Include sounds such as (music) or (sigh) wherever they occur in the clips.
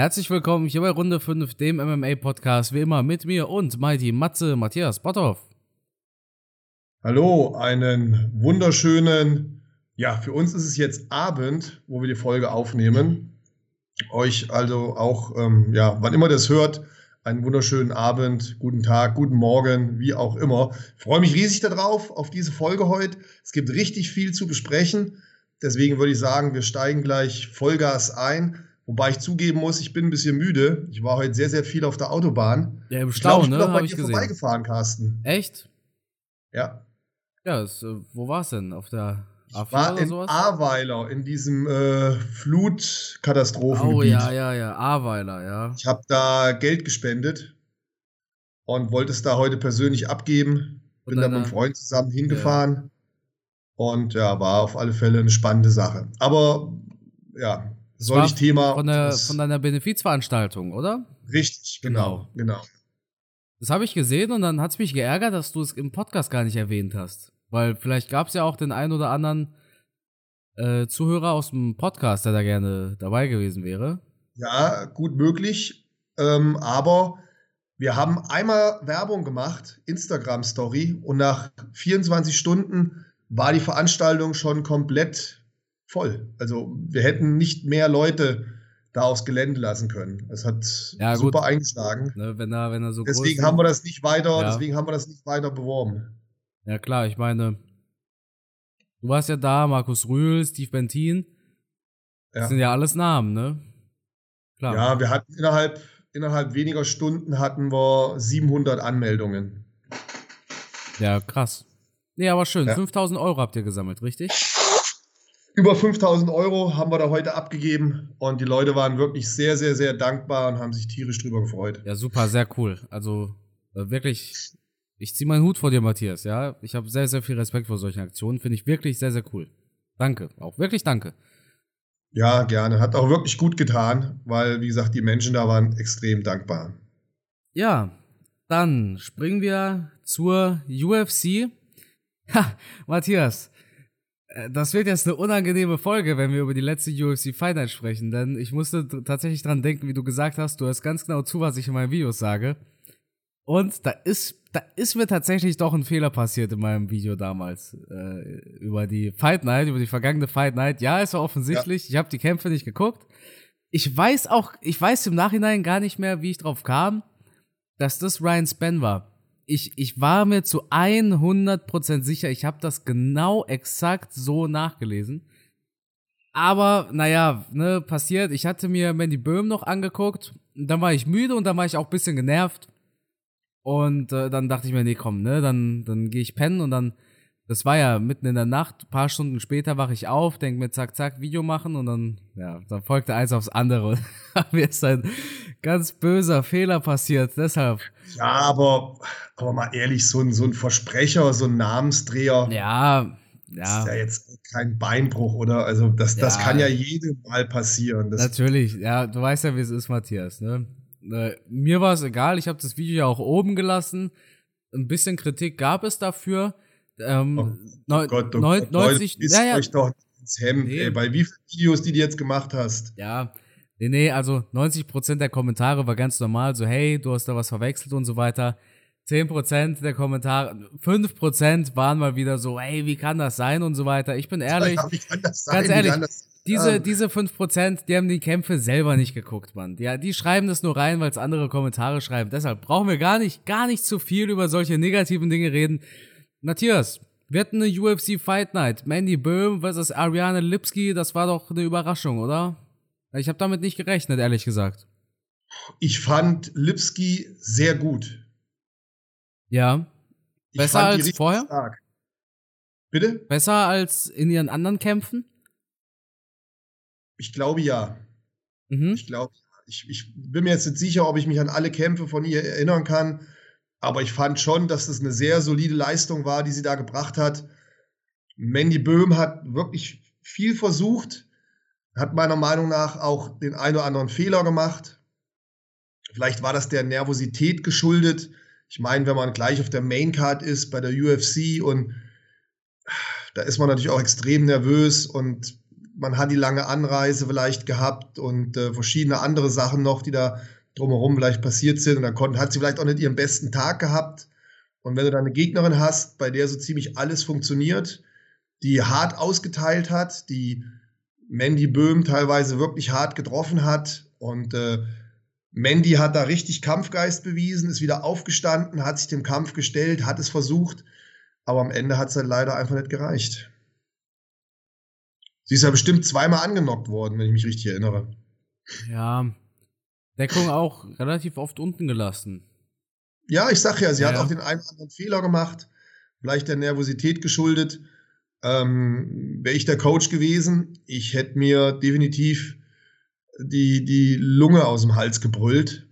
Herzlich willkommen hier bei Runde 5, dem MMA-Podcast, wie immer mit mir und Mighty Matze Matthias Botthoff. Hallo, einen wunderschönen, ja, für uns ist es jetzt Abend, wo wir die Folge aufnehmen. Euch also auch, ähm, ja, wann immer das hört, einen wunderschönen Abend, guten Tag, guten Morgen, wie auch immer. Ich freue mich riesig darauf, auf diese Folge heute. Es gibt richtig viel zu besprechen. Deswegen würde ich sagen, wir steigen gleich Vollgas ein. Wobei ich zugeben muss, ich bin ein bisschen müde. Ich war heute sehr, sehr viel auf der Autobahn. Ja, im Stau, ich glaub, ich ne? bin auch bei dir vorbeigefahren, Carsten. Echt? Ja. Ja, das, äh, wo war's denn? Auf der A4 War oder in sowas? Ahrweiler, in diesem äh, Flutkatastrophengebiet. oh ja, ja, ja, Ahrweiler, ja. Ich habe da Geld gespendet und wollte es da heute persönlich abgeben. Bin da mit einem Freund zusammen hingefahren. Und ja, war auf alle Fälle eine spannende Sache. Aber ja, Nicht Thema. Von, der, von deiner Benefizveranstaltung, oder? richtig, genau, genau. Das habe ich gesehen und dann hat's mich geärgert, dass du es im Podcast gar nicht erwähnt hast. Weil vielleicht gab's ja auch den einen oder anderen äh, Zuhörer aus dem Podcast, der da gerne dabei gewesen wäre. Ja, gut möglich. Ähm, aber wir haben einmal Werbung gemacht, Instagram-Story, und nach 24 Stunden war die Veranstaltung schon komplett voll. Also wir hätten nicht mehr Leute da aufs Gelände lassen können. Es hat Ja, super gut. eingeschlagen. Ne, wenn er, wenn er so Deswegen haben wir das nicht weiter, Ja. deswegen haben wir das nicht weiter beworben. Ja klar, ich meine, du warst ja da, Markus Rühl, Steve Bentin. Das Ja. sind ja alles Namen, ne? Klar. Ja, wir hatten innerhalb, innerhalb weniger Stunden hatten wir 700 Anmeldungen. Ja, krass. Nee, aber schön. Ja. 5000 Euro habt ihr gesammelt, richtig? Über 5000 Euro haben wir da heute abgegeben und die Leute waren wirklich sehr, sehr, sehr dankbar und haben sich tierisch drüber gefreut. Ja, super, sehr cool. Also äh, wirklich, ich zieh meinen Hut vor dir, Matthias, ja. Ich habe sehr, sehr viel Respekt vor solchen Aktionen. Finde ich wirklich sehr, sehr cool. Danke. Auch wirklich danke. Ja, gerne. Hat auch wirklich gut getan, weil, wie gesagt, die Menschen da waren extrem dankbar. Ja, dann springen wir zur UFC. Ha, Matthias, das wird jetzt eine unangenehme Folge, wenn wir über die letzte UFC Fight Night sprechen, denn ich musste tatsächlich dran denken, wie du gesagt hast, du hörst ganz genau zu, was ich in meinen Videos sage. Und da ist, da ist mir tatsächlich doch ein Fehler passiert in meinem Video damals äh, über die Fight Night, über die vergangene Fight Night. Ja, es war offensichtlich. Ich habe die Kämpfe nicht geguckt. Ich weiß auch, ich weiß im Nachhinein gar nicht mehr, wie ich drauf kam, dass das Ryan Span war. Ich, ich war mir zu 100% sicher, ich habe das genau exakt so nachgelesen. Aber, naja, ne, passiert. Ich hatte mir Mandy Böhm noch angeguckt. Dann war ich müde und dann war ich auch ein bisschen genervt. Und äh, dann dachte ich mir, nee, komm, ne, dann, dann gehe ich pennen und dann, das war ja mitten in der Nacht, paar Stunden später wache ich auf, denk mir, zack, zack, Video machen und dann, ja, dann folgte eins aufs andere. (laughs) mir ist ein ganz böser Fehler passiert, deshalb. Ja, aber, aber mal ehrlich, so ein, so ein Versprecher, so ein Namensdreher, Ja, ist ja, ja jetzt kein Beinbruch, oder? Also, das, das Ja. kann ja jedem Mal passieren. Das, natürlich. Ja, du weißt ja, wie es ist, Matthias, ne? Äh, mir war es egal, ich habe das Video ja auch oben gelassen. Ein bisschen Kritik gab es dafür. Ähm, Oh neu- Gott, oh neun- Gott, Leute, 90, isst ja, ja, euch doch ins Hemd, Nee. ey, bei wie vielen Videos, die du jetzt gemacht hast. Ja, nee, nee, also 90% der Kommentare war ganz normal, so hey, du hast da was verwechselt und so weiter. 10% der Kommentare, 5% waren mal wieder so, hey, wie kann das sein und so weiter. Ich bin (laughs) ehrlich, Ja, sein? ganz Wie ehrlich, diese, sein? diese 5%, die haben die Kämpfe selber nicht geguckt, Mann. Die, die schreiben das nur rein, weil es andere Kommentare schreiben. Deshalb brauchen wir gar nicht, gar nicht zu viel über solche negativen Dinge reden. Matthias, wir hatten eine UFC Fight Night. Mandy Böhm versus Ariane Lipski, das war doch eine Überraschung, oder? Ich habe damit nicht gerechnet, ehrlich gesagt. Ich fand Lipski sehr gut. Ja. Besser als vorher? Stark. Bitte? Besser als in ihren anderen Kämpfen? Ich glaube ja. Mhm. Ich glaube, ich, ich bin mir jetzt nicht sicher, ob ich mich an alle Kämpfe von ihr erinnern kann. Aber ich fand schon, dass das eine sehr solide Leistung war, die sie da gebracht hat. Mandy Böhm hat wirklich viel versucht, hat meiner Meinung nach auch den einen oder anderen Fehler gemacht. Vielleicht war das der Nervosität geschuldet. Ich meine, wenn man gleich auf der Maincard ist bei der UFC und da ist man natürlich auch extrem nervös und man hat die lange Anreise vielleicht gehabt und äh, verschiedene andere Sachen noch, die da drumherum vielleicht passiert sind. Und dann konnte, hat sie vielleicht auch nicht ihren besten Tag gehabt. Und wenn du dann eine Gegnerin hast, bei der so ziemlich alles funktioniert, die hart ausgeteilt hat, die Mandy Böhm teilweise wirklich hart getroffen hat und äh, Mandy hat da richtig Kampfgeist bewiesen, ist wieder aufgestanden, hat sich dem Kampf gestellt, hat es versucht, aber am Ende hat es dann leider einfach nicht gereicht. Sie ist ja bestimmt zweimal angenockt worden, wenn ich mich richtig erinnere. Ja, Deckung auch relativ oft unten gelassen. Ja, ich sag ja, sie ja, hat auch den einen oder anderen Fehler gemacht, vielleicht der Nervosität geschuldet. Ähm, Wäre ich der Coach gewesen, ich hätte mir definitiv die, die Lunge aus dem Hals gebrüllt.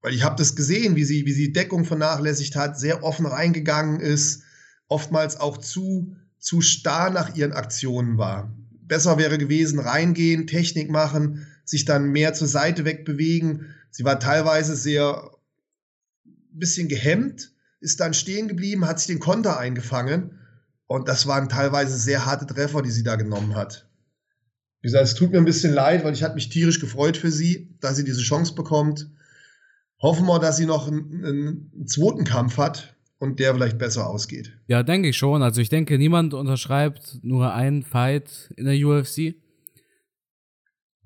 Weil ich habe das gesehen, wie sie, wie sie Deckung vernachlässigt hat, sehr offen reingegangen ist, oftmals auch zu, zu starr nach ihren Aktionen war. Besser wäre gewesen, reingehen, Technik machen, sich dann mehr zur Seite wegbewegen. Sie war teilweise sehr bisschen gehemmt, ist dann stehen geblieben, hat sich den Konter eingefangen. Und das waren teilweise sehr harte Treffer, die sie da genommen hat. Wie gesagt, es tut mir ein bisschen leid, weil ich hatte mich tierisch gefreut für sie, dass sie diese Chance bekommt. Hoffen wir, dass sie noch einen, einen zweiten Kampf hat und der vielleicht besser ausgeht. Ja, denke ich schon. Also ich denke, niemand unterschreibt nur einen Fight in der UFC.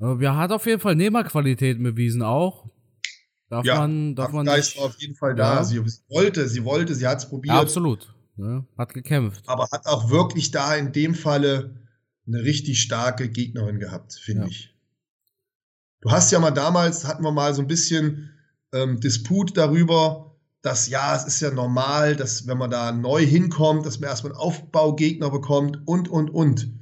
Ja, hat auf jeden Fall Nehmerqualitäten bewiesen auch. Darf ja, man, darf man nicht, auf jeden Fall da. Ja. Sie, wollte, sie wollte, sie hat es probiert. Ja, absolut. Ja, hat gekämpft. Aber hat auch wirklich da in dem Falle eine richtig starke Gegnerin gehabt, finde ich. Du hast ja mal damals, hatten wir mal so ein bisschen ähm, Disput darüber, dass ja, es ist ja normal, dass wenn man da neu hinkommt, dass man erstmal einen Aufbaugegner bekommt und, und, und.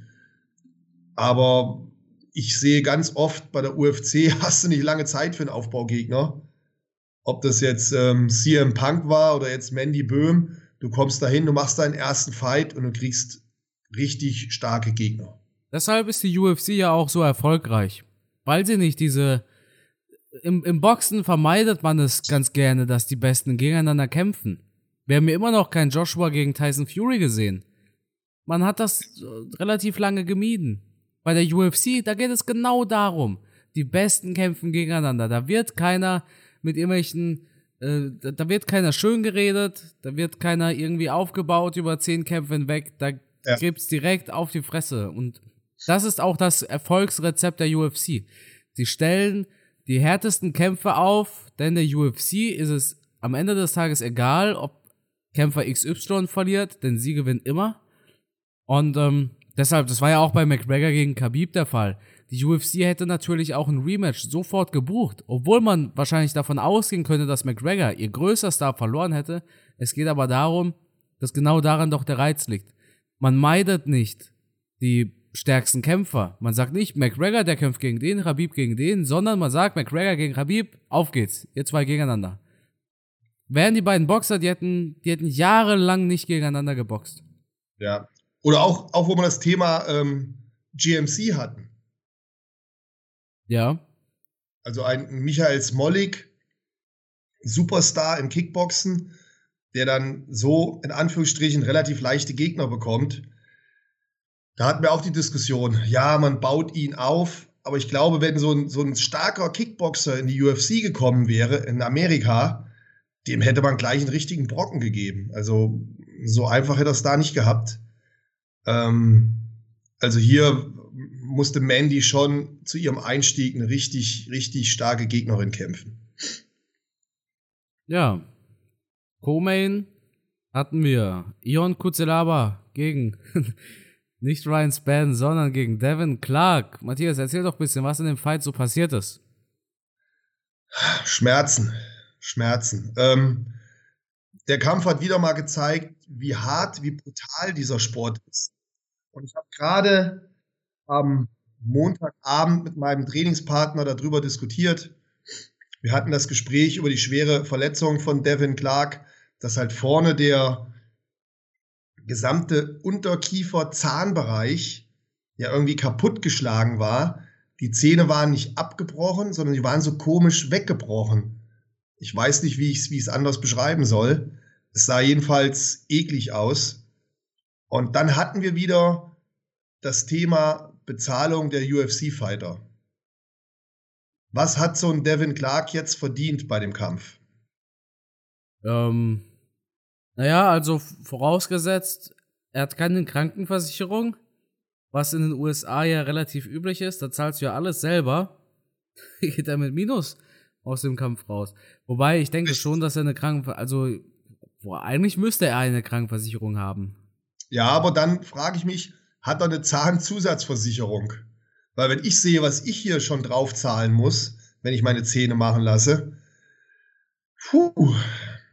Aber ich sehe ganz oft bei der UFC, (laughs) hast du nicht lange Zeit für einen Aufbaugegner. Ob das jetzt ähm, CM Punk war oder jetzt Mandy Böhm, du kommst dahin, du machst deinen ersten Fight und du kriegst richtig starke Gegner. Deshalb ist die UFC ja auch so erfolgreich. Weil sie nicht diese. Im, Im Boxen vermeidet man es ganz gerne, dass die Besten gegeneinander kämpfen. Wir haben ja immer noch keinen Joshua gegen Tyson Fury gesehen. Man hat das äh, relativ lange gemieden. Bei der UFC, da geht es genau darum. Die Besten kämpfen gegeneinander. Da wird keiner mit irgendwelchen äh, da wird keiner schön geredet, da wird keiner irgendwie aufgebaut über zehn Kämpfe hinweg, da ja. gibt's direkt auf die Fresse. Und das ist auch das Erfolgsrezept der UFC. Sie stellen die härtesten Kämpfe auf, denn der UFC ist es am Ende des Tages egal, ob Kämpfer XY verliert, denn sie gewinnt immer. Und ähm, deshalb, das war ja auch bei McGregor gegen Khabib der Fall. Die UFC hätte natürlich auch ein Rematch sofort gebucht, obwohl man wahrscheinlich davon ausgehen könnte, dass McGregor ihr größter Star verloren hätte. Es geht aber darum, dass genau daran doch der Reiz liegt. Man meidet nicht die stärksten Kämpfer. Man sagt nicht, McGregor, der kämpft gegen den, Habib gegen den, sondern man sagt, McGregor gegen Habib, auf geht's, ihr zwei gegeneinander. Wären die beiden Boxer, die hätten, die hätten jahrelang nicht gegeneinander geboxt. Ja. Oder auch, auch wo man das Thema ähm, GMC hatten. Ja. Also ein Michael Smolik, Superstar im Kickboxen, der dann so in Anführungsstrichen relativ leichte Gegner bekommt. Da hatten wir auch die Diskussion, ja, man baut ihn auf, aber ich glaube, wenn so ein, so ein starker Kickboxer in die UFC gekommen wäre, in Amerika, dem hätte man gleich einen richtigen Brocken gegeben. Also so einfach hätte er es da nicht gehabt. Ähm, also hier musste Mandy schon zu ihrem Einstieg eine richtig, richtig starke Gegnerin kämpfen. Ja. Co-Main hatten wir Ion Kuzelaba gegen (laughs) nicht Ryan Spann, sondern gegen Devin Clark. Matthias, erzähl doch ein bisschen, was in dem Fight so passiert ist. Schmerzen, Schmerzen. Ähm, der Kampf hat wieder mal gezeigt, wie hart, wie brutal dieser Sport ist. Und ich habe gerade am Montagabend mit meinem Trainingspartner darüber diskutiert. Wir hatten das Gespräch über die schwere Verletzung von Devin Clark, dass halt vorne der gesamte Unterkiefer-Zahnbereich ja irgendwie kaputtgeschlagen war. Die Zähne waren nicht abgebrochen, sondern die waren so komisch weggebrochen. Ich weiß nicht, wie ich es anders beschreiben soll. Es sah jedenfalls eklig aus. Und dann hatten wir wieder das Thema Bezahlung der UFC-Fighter. Was hat so ein Devin Clark jetzt verdient bei dem Kampf? Ähm, naja, also vorausgesetzt, er hat keine Krankenversicherung, was in den USA ja relativ üblich ist, da zahlst du ja alles selber. (laughs) Geht er mit Minus aus dem Kampf raus. Wobei ich denke schon, dass er eine Krankenversicherung, also boah, eigentlich müsste er eine Krankenversicherung haben. Ja, aber dann frage ich mich, hat er eine Zahnzusatzversicherung? Weil wenn ich sehe, was ich hier schon drauf zahlen muss, wenn ich meine Zähne machen lasse, puh.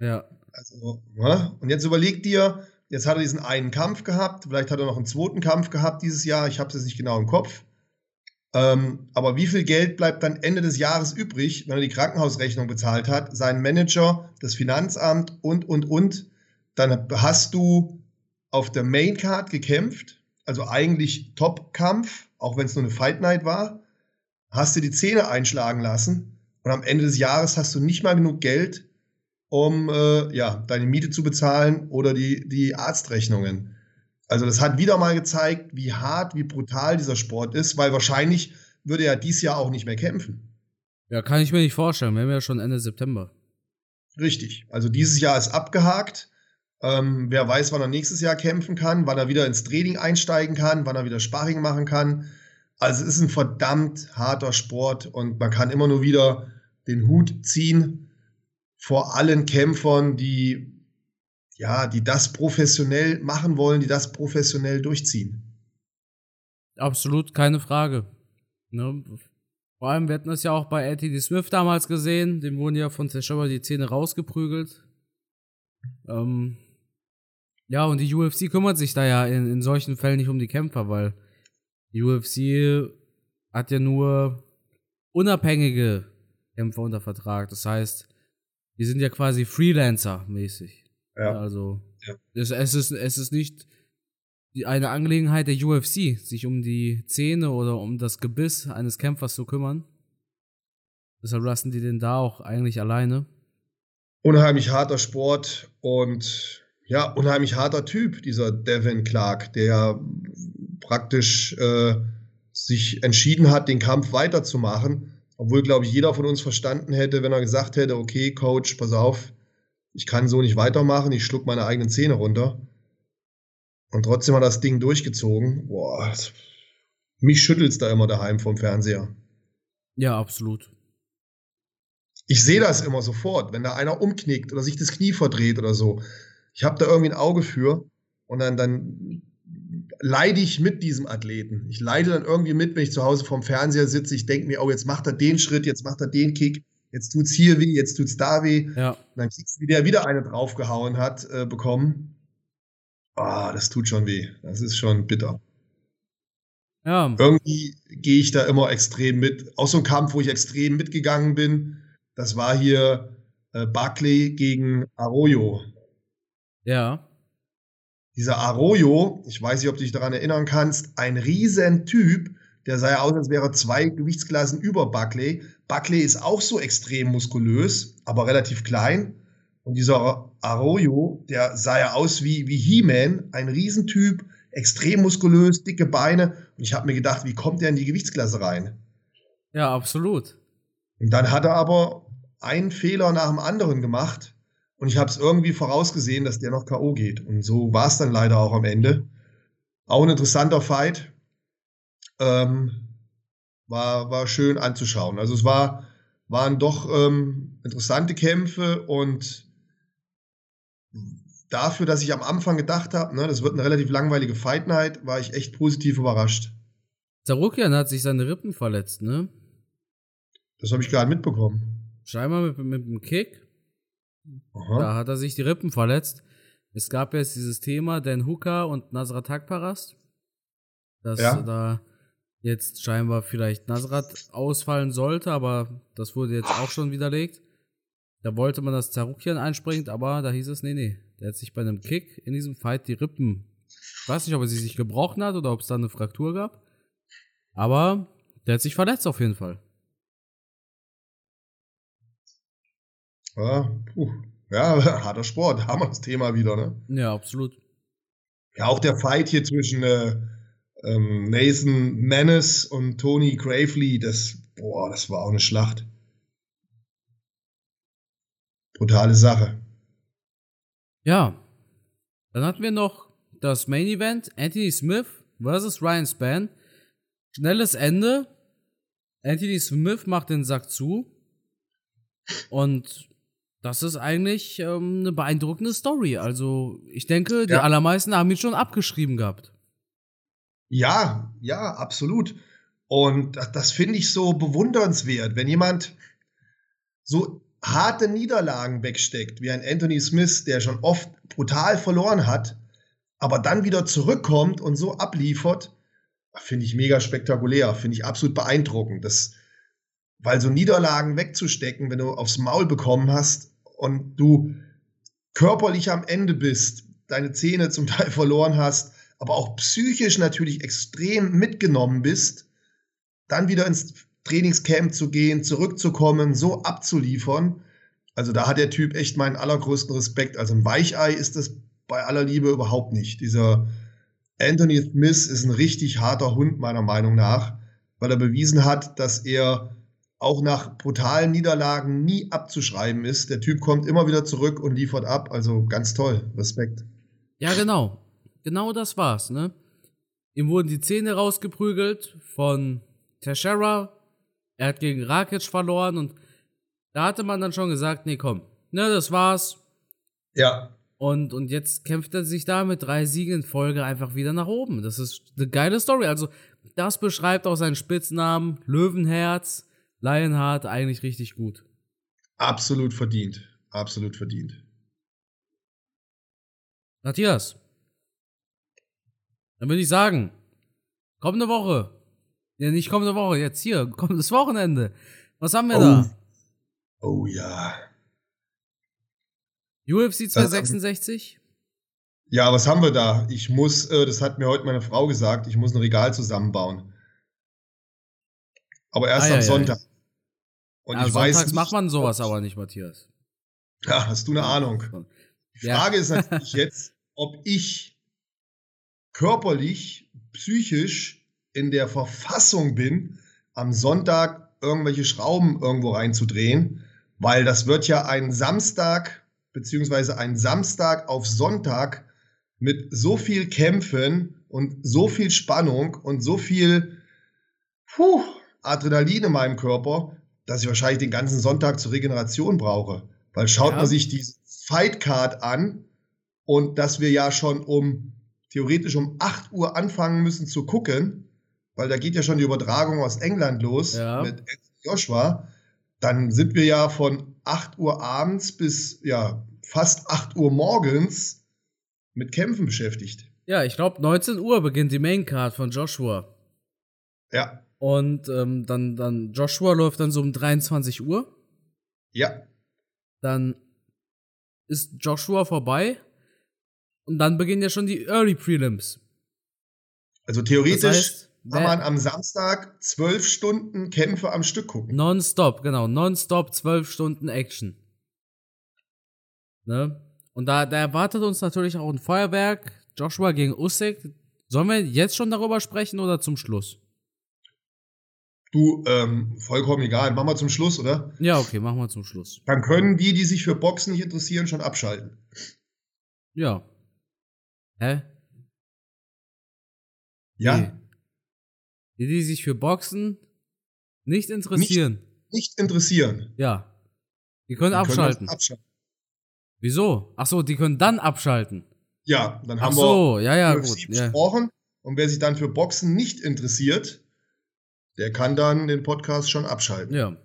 Ja. Also, ne? Und jetzt überleg dir, jetzt hat er diesen einen Kampf gehabt, vielleicht hat er noch einen zweiten Kampf gehabt dieses Jahr, ich habe es jetzt nicht genau im Kopf. Ähm, aber wie viel Geld bleibt dann Ende des Jahres übrig, wenn er die Krankenhausrechnung bezahlt hat, seinen Manager, das Finanzamt und, und, und? Dann hast du auf der Maincard gekämpft, also eigentlich Top-Kampf, auch wenn es nur eine Fight Night war, hast du die Zähne einschlagen lassen und am Ende des Jahres hast du nicht mal genug Geld, um äh, ja, deine Miete zu bezahlen oder die, die Arztrechnungen. Also das hat wieder mal gezeigt, wie hart, wie brutal dieser Sport ist, weil wahrscheinlich würde er dies Jahr auch nicht mehr kämpfen. Ja, kann ich mir nicht vorstellen. Wir haben ja schon Ende September. Richtig. Also dieses Jahr ist abgehakt. Ähm, wer weiß, wann er nächstes Jahr kämpfen kann, wann er wieder ins Training einsteigen kann, wann er wieder Sparring machen kann. Also es ist ein verdammt harter Sport und man kann immer nur wieder den Hut ziehen vor allen Kämpfern, die ja, die das professionell machen wollen, die das professionell durchziehen. Absolut, keine Frage. Ne? Vor allem, wir hatten das ja auch bei LTD Smith damals gesehen, dem wurden ja von Zerschauer die Zähne rausgeprügelt. Ähm, ja, und die UFC kümmert sich da ja in, in solchen Fällen nicht um die Kämpfer, weil die UFC hat ja nur unabhängige Kämpfer unter Vertrag. Das heißt, die sind ja quasi Freelancer-mäßig. Ja. Also, ja. Es, es, ist, es ist nicht eine Angelegenheit der UFC, sich um die Zähne oder um das Gebiss eines Kämpfers zu kümmern. Deshalb lassen die den da auch eigentlich alleine. Unheimlich harter Sport und ja, unheimlich harter Typ, dieser Devin Clark, der praktisch äh, sich entschieden hat, den Kampf weiterzumachen. Obwohl, glaube ich, jeder von uns verstanden hätte, wenn er gesagt hätte, okay, Coach, pass auf, ich kann so nicht weitermachen, ich schluck meine eigenen Zähne runter. Und trotzdem hat das Ding durchgezogen. Boah, mich schüttelt's da immer daheim vom Fernseher. Ja, absolut. Ich sehe das immer sofort, wenn da einer umknickt oder sich das Knie verdreht oder so ich habe da irgendwie ein Auge für und dann, dann leide ich mit diesem Athleten. Ich leide dann irgendwie mit, wenn ich zu Hause vorm Fernseher sitze. Ich denke mir, oh, jetzt macht er den Schritt, jetzt macht er den Kick, jetzt tut's hier weh, jetzt tut's da weh. Ja. Und dann kriegst du, wie der wieder eine draufgehauen hat, äh, bekommen. Ah, oh, das tut schon weh. Das ist schon bitter. Ja. Irgendwie gehe ich da immer extrem mit. Auch so ein Kampf, wo ich extrem mitgegangen bin. Das war hier äh, Barclay gegen Arroyo. Ja. Dieser Arroyo, ich weiß nicht, ob du dich daran erinnern kannst, ein Riesentyp, der sah ja aus, als wäre er zwei Gewichtsklassen über Buckley. Buckley ist auch so extrem muskulös, aber relativ klein. Und dieser Arroyo, der sah ja aus wie, wie He-Man, ein Riesentyp, extrem muskulös, dicke Beine. Und ich habe mir gedacht, wie kommt der in die Gewichtsklasse rein? Ja, absolut. Und dann hat er aber einen Fehler nach dem anderen gemacht. Und ich habe es irgendwie vorausgesehen, dass der noch K.O. geht. Und so war es dann leider auch am Ende. Auch ein interessanter Fight. Ähm, war, war schön anzuschauen. Also es war, waren doch ähm, interessante Kämpfe und dafür, dass ich am Anfang gedacht habe, ne, das wird eine relativ langweilige Fight Night, war ich echt positiv überrascht. Zarukian hat sich seine Rippen verletzt, ne? Das habe ich gerade mitbekommen. Scheinbar mit, mit einem Kick. Aha. Da hat er sich die Rippen verletzt. Es gab jetzt dieses Thema, Dan Hooker und Nasrat Hakparast, dass Ja. da jetzt scheinbar vielleicht Nasrat ausfallen sollte, aber das wurde jetzt auch schon widerlegt. Da wollte man, dass Zarukian einspringt, aber da hieß es, nee, nee. Der hat sich bei einem Kick in diesem Fight die Rippen, ich weiß nicht, ob er sie sich gebrochen hat oder ob es da eine Fraktur gab, aber der hat sich verletzt auf jeden Fall. Ja, puh. ja, (laughs) harter Sport, haben wir das Thema wieder, ne? Ja, absolut. Ja, auch der Fight hier zwischen äh, ähm, Nathan Menace und Tony Gravely, das, boah, das war auch eine Schlacht. Brutale Sache. Ja. Dann hatten wir noch das Main Event, Anthony Smith versus Ryan Span. Schnelles Ende. Anthony Smith macht den Sack zu. Und das ist eigentlich ähm, eine beeindruckende Story. Also, ich denke, die Ja. allermeisten haben ihn schon abgeschrieben gehabt. Ja, ja, absolut. Und das, das finde ich so bewundernswert, wenn jemand so harte Niederlagen wegsteckt, wie ein Anthony Smith, der schon oft brutal verloren hat, aber dann wieder zurückkommt und so abliefert, finde ich mega spektakulär, finde ich absolut beeindruckend. Das, weil so Niederlagen wegzustecken, wenn du aufs Maul bekommen hast und du körperlich am Ende bist, deine Zähne zum Teil (laughs) verloren hast, aber auch psychisch natürlich extrem mitgenommen bist, dann wieder ins Trainingscamp zu gehen, zurückzukommen, so abzuliefern. Also da hat der Typ echt meinen allergrößten Respekt. Also ein Weichei ist das bei aller Liebe überhaupt nicht. Dieser Anthony Smith ist ein richtig harter Hund meiner Meinung nach, weil er bewiesen hat, dass er auch nach brutalen Niederlagen nie abzuschreiben ist. Der Typ kommt immer wieder zurück und liefert ab. Also ganz toll. Respekt. Ja, genau. Genau das war's, ne? Ihm wurden die Zähne rausgeprügelt von Teixeira. Er hat gegen Rakic verloren und da hatte man dann schon gesagt, nee, komm, ne, das war's. Ja, Und, und jetzt kämpft er sich da mit drei Siegen in Folge einfach wieder nach oben. Das ist eine geile Story. Also, das beschreibt auch seinen Spitznamen Löwenherz, Lionheart eigentlich richtig gut. absolut verdient. Absolut verdient. Matthias, dann würde ich sagen, kommende Woche, ja nicht kommende Woche, jetzt hier, (laughs) kommendes Wochenende. Was haben wir Oh. da? Oh ja. UFC 266? Ja, was haben wir da? Ich muss, äh, das hat mir heute meine Frau gesagt, ich muss ein Regal zusammenbauen. Aber erst Ah, am ja, Sonntag. Und Ja, ich weiß sonntags macht man sowas aber nicht, Matthias. Ja, (laughs) hast du eine Ahnung? Die. Frage ist (laughs) natürlich jetzt, ob ich körperlich, psychisch in der Verfassung bin, am Sonntag irgendwelche Schrauben irgendwo reinzudrehen, weil das wird ja ein Samstag, beziehungsweise ein Samstag auf Sonntag mit so viel Kämpfen und so viel Spannung und so viel puh, Adrenalin in meinem Körper, dass ich wahrscheinlich den ganzen Sonntag zur Regeneration brauche. Weil schaut Ja. man sich die Fightcard an und dass wir ja schon um theoretisch um 8 Uhr anfangen müssen zu gucken, weil da geht ja schon die Übertragung aus England los Ja. mit Joshua, dann sind wir ja von 8 Uhr abends bis ja fast 8 Uhr morgens mit Kämpfen beschäftigt. Ja, ich glaube 19 Uhr beginnt die Maincard von Joshua. Ja, Und ähm, dann, dann Joshua läuft dann so um 23 Uhr. ja, Dann ist Joshua vorbei. Und dann beginnen ja schon die Early Prelims. also Das theoretisch heißt, kann man am Samstag zwölf Stunden Kämpfe am Stück gucken. nonstop, genau, nonstop 12 Stunden Action. Ne? Und da, da erwartet uns natürlich auch ein Feuerwerk. Joshua gegen Usyk. Sollen wir jetzt schon darüber sprechen oder zum Schluss? Du, ähm, vollkommen egal. Machen wir zum Schluss, oder? Ja, okay, machen wir zum Schluss. Dann können die, die sich für Boxen nicht interessieren, schon abschalten. Ja. Hä? Ja, Nee. Die, die sich für Boxen nicht interessieren. nicht interessieren. Ja. Die können Die können abschalten. das abschalten. Wieso? Ach so, die können dann abschalten. Ja, dann Ach haben so, ja, ja, wir gut. UFC Ja. besprochen. Und wer sich dann für Boxen nicht interessiert, der kann dann den Podcast schon abschalten. ja.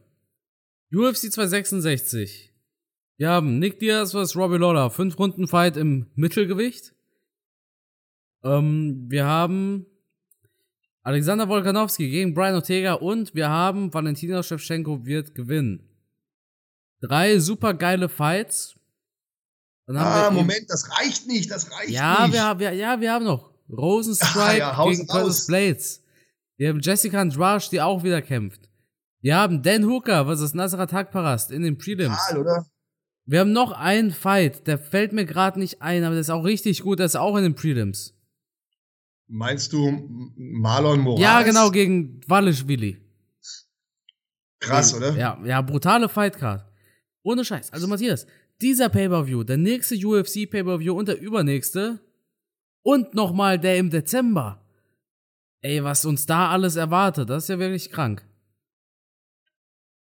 UFC 266. Wir haben Nick Diaz vs. Robbie Lawler. Fünf Runden Fight im Mittelgewicht. Ähm, wir haben Alexander Volkanovski gegen Brian Ortega und wir haben Valentina Shevchenko wird gewinnen. Drei super geile Fights. Ah, Moment, das reicht nicht, das reicht Ja, nicht. wir haben, wir, ja, wir haben noch Rosenstrike (laughs) Ah, ja, gegen. Curtis Blades. Wir haben Jessica Andrade, die auch wieder kämpft. Wir haben Dan Hooker versus Nasrat Hakparast in den Prelims. Total, oder? Wir haben noch einen Fight, der fällt mir gerade nicht ein, aber der ist auch richtig gut, der ist auch in den Prelims. Meinst du Marlon Moraes? Ja, genau, gegen Walischwili. Krass, oder? Ja, ja, brutale Fightcard. Ohne Scheiß. Also Matthias, dieser Pay-Per-View, der nächste UFC Pay-Per-View und der übernächste und nochmal der im Dezember. Ey, was uns da alles erwartet, das ist ja wirklich krank.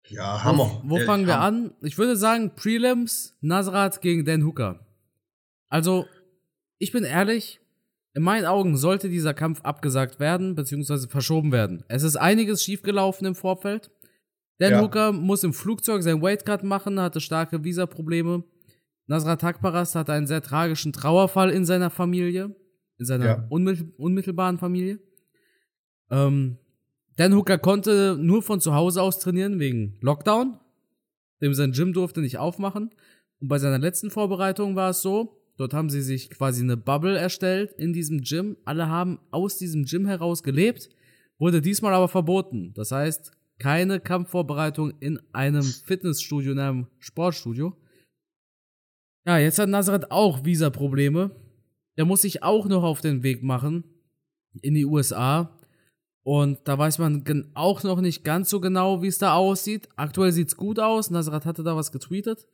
Ja, Hammer. Wo, wo fangen wir an? Ich würde sagen, Prelims, Nasrat gegen Dan Hooker. Also, ich bin ehrlich, in meinen Augen sollte dieser Kampf abgesagt werden, beziehungsweise verschoben werden. Es ist einiges schiefgelaufen im Vorfeld. Dan ja. Hooker muss im Flugzeug sein Weightcut machen, hatte starke Visaprobleme. Nasrat Takparast hatte einen sehr tragischen Trauerfall in seiner Familie, in seiner ja. unmittel unmittelbaren Familie. Ähm, Dan Hooker konnte nur von zu Hause aus trainieren wegen Lockdown. Dem sein Gym durfte nicht aufmachen. Und bei seiner letzten Vorbereitung war es so, dort haben sie sich quasi eine Bubble erstellt in diesem Gym. Alle haben aus diesem Gym heraus gelebt, wurde diesmal aber verboten. Das heißt, keine Kampfvorbereitung in einem Fitnessstudio, in einem Sportstudio. Ja, jetzt hat Nazareth auch Visa-Probleme. Der muss sich auch noch auf den Weg machen in die USA. Und da weiß man auch noch nicht ganz so genau, wie es da aussieht. Aktuell sieht es gut aus. Nazareth hatte da was getweetet.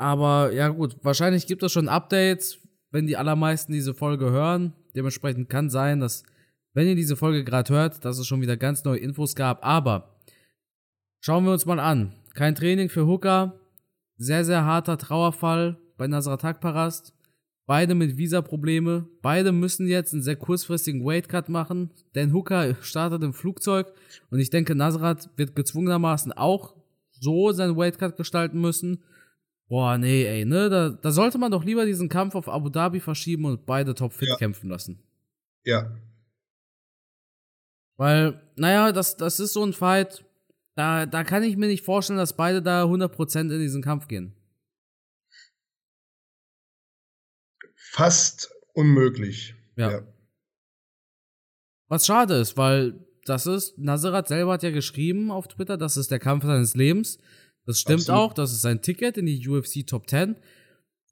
Aber ja gut, wahrscheinlich gibt es schon Updates, wenn die allermeisten diese Folge hören. Dementsprechend kann sein, dass wenn ihr diese Folge gerade hört, dass es schon wieder ganz neue Infos gab. Aber schauen wir uns mal an. Kein Training für Hooker. Sehr, sehr harter Trauerfall bei Nasrat Parast. Beide mit Visa-Probleme. Beide müssen jetzt einen sehr kurzfristigen Weightcut machen. Denn Hooker startet im Flugzeug. Und ich denke, Nasrat wird gezwungenermaßen auch so seinen Weightcut gestalten müssen. Boah, nee, ey, ne? Da, da sollte man doch lieber diesen Kampf auf Abu Dhabi verschieben und beide topfit ja. kämpfen lassen. Ja, weil, naja, das, das ist so ein Fight, da, da kann ich mir nicht vorstellen, dass beide da 100% in diesen Kampf gehen. Fast unmöglich. Ja. ja. Was schade ist, weil das ist, Nazarat selber hat ja geschrieben auf Twitter, das ist der Kampf seines Lebens. Das stimmt Absolut. auch, das ist sein Ticket in die UFC Top 10.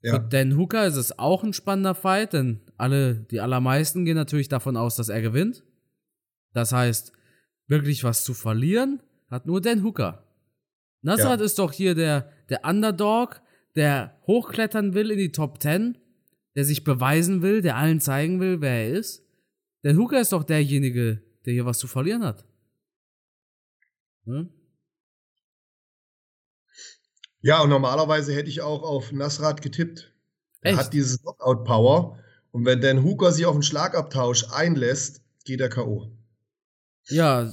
Ja. Für Dan Hooker ist es auch ein spannender Fight, denn alle, die allermeisten gehen natürlich davon aus, dass er gewinnt. Das heißt, wirklich was zu verlieren hat nur Dan Hooker. Nasrat ja. ist doch hier der, der Underdog, der hochklettern will in die Top 10, der sich beweisen will, der allen zeigen will, wer er ist. Dan Hooker ist doch derjenige, der hier was zu verlieren hat. Hm? Ja, und normalerweise hätte ich auch auf Nasrat getippt. Er Echt? hat dieses Knockout-Power. Und wenn Dan Hooker sich auf einen Schlagabtausch einlässt, geht er K.O. Ja,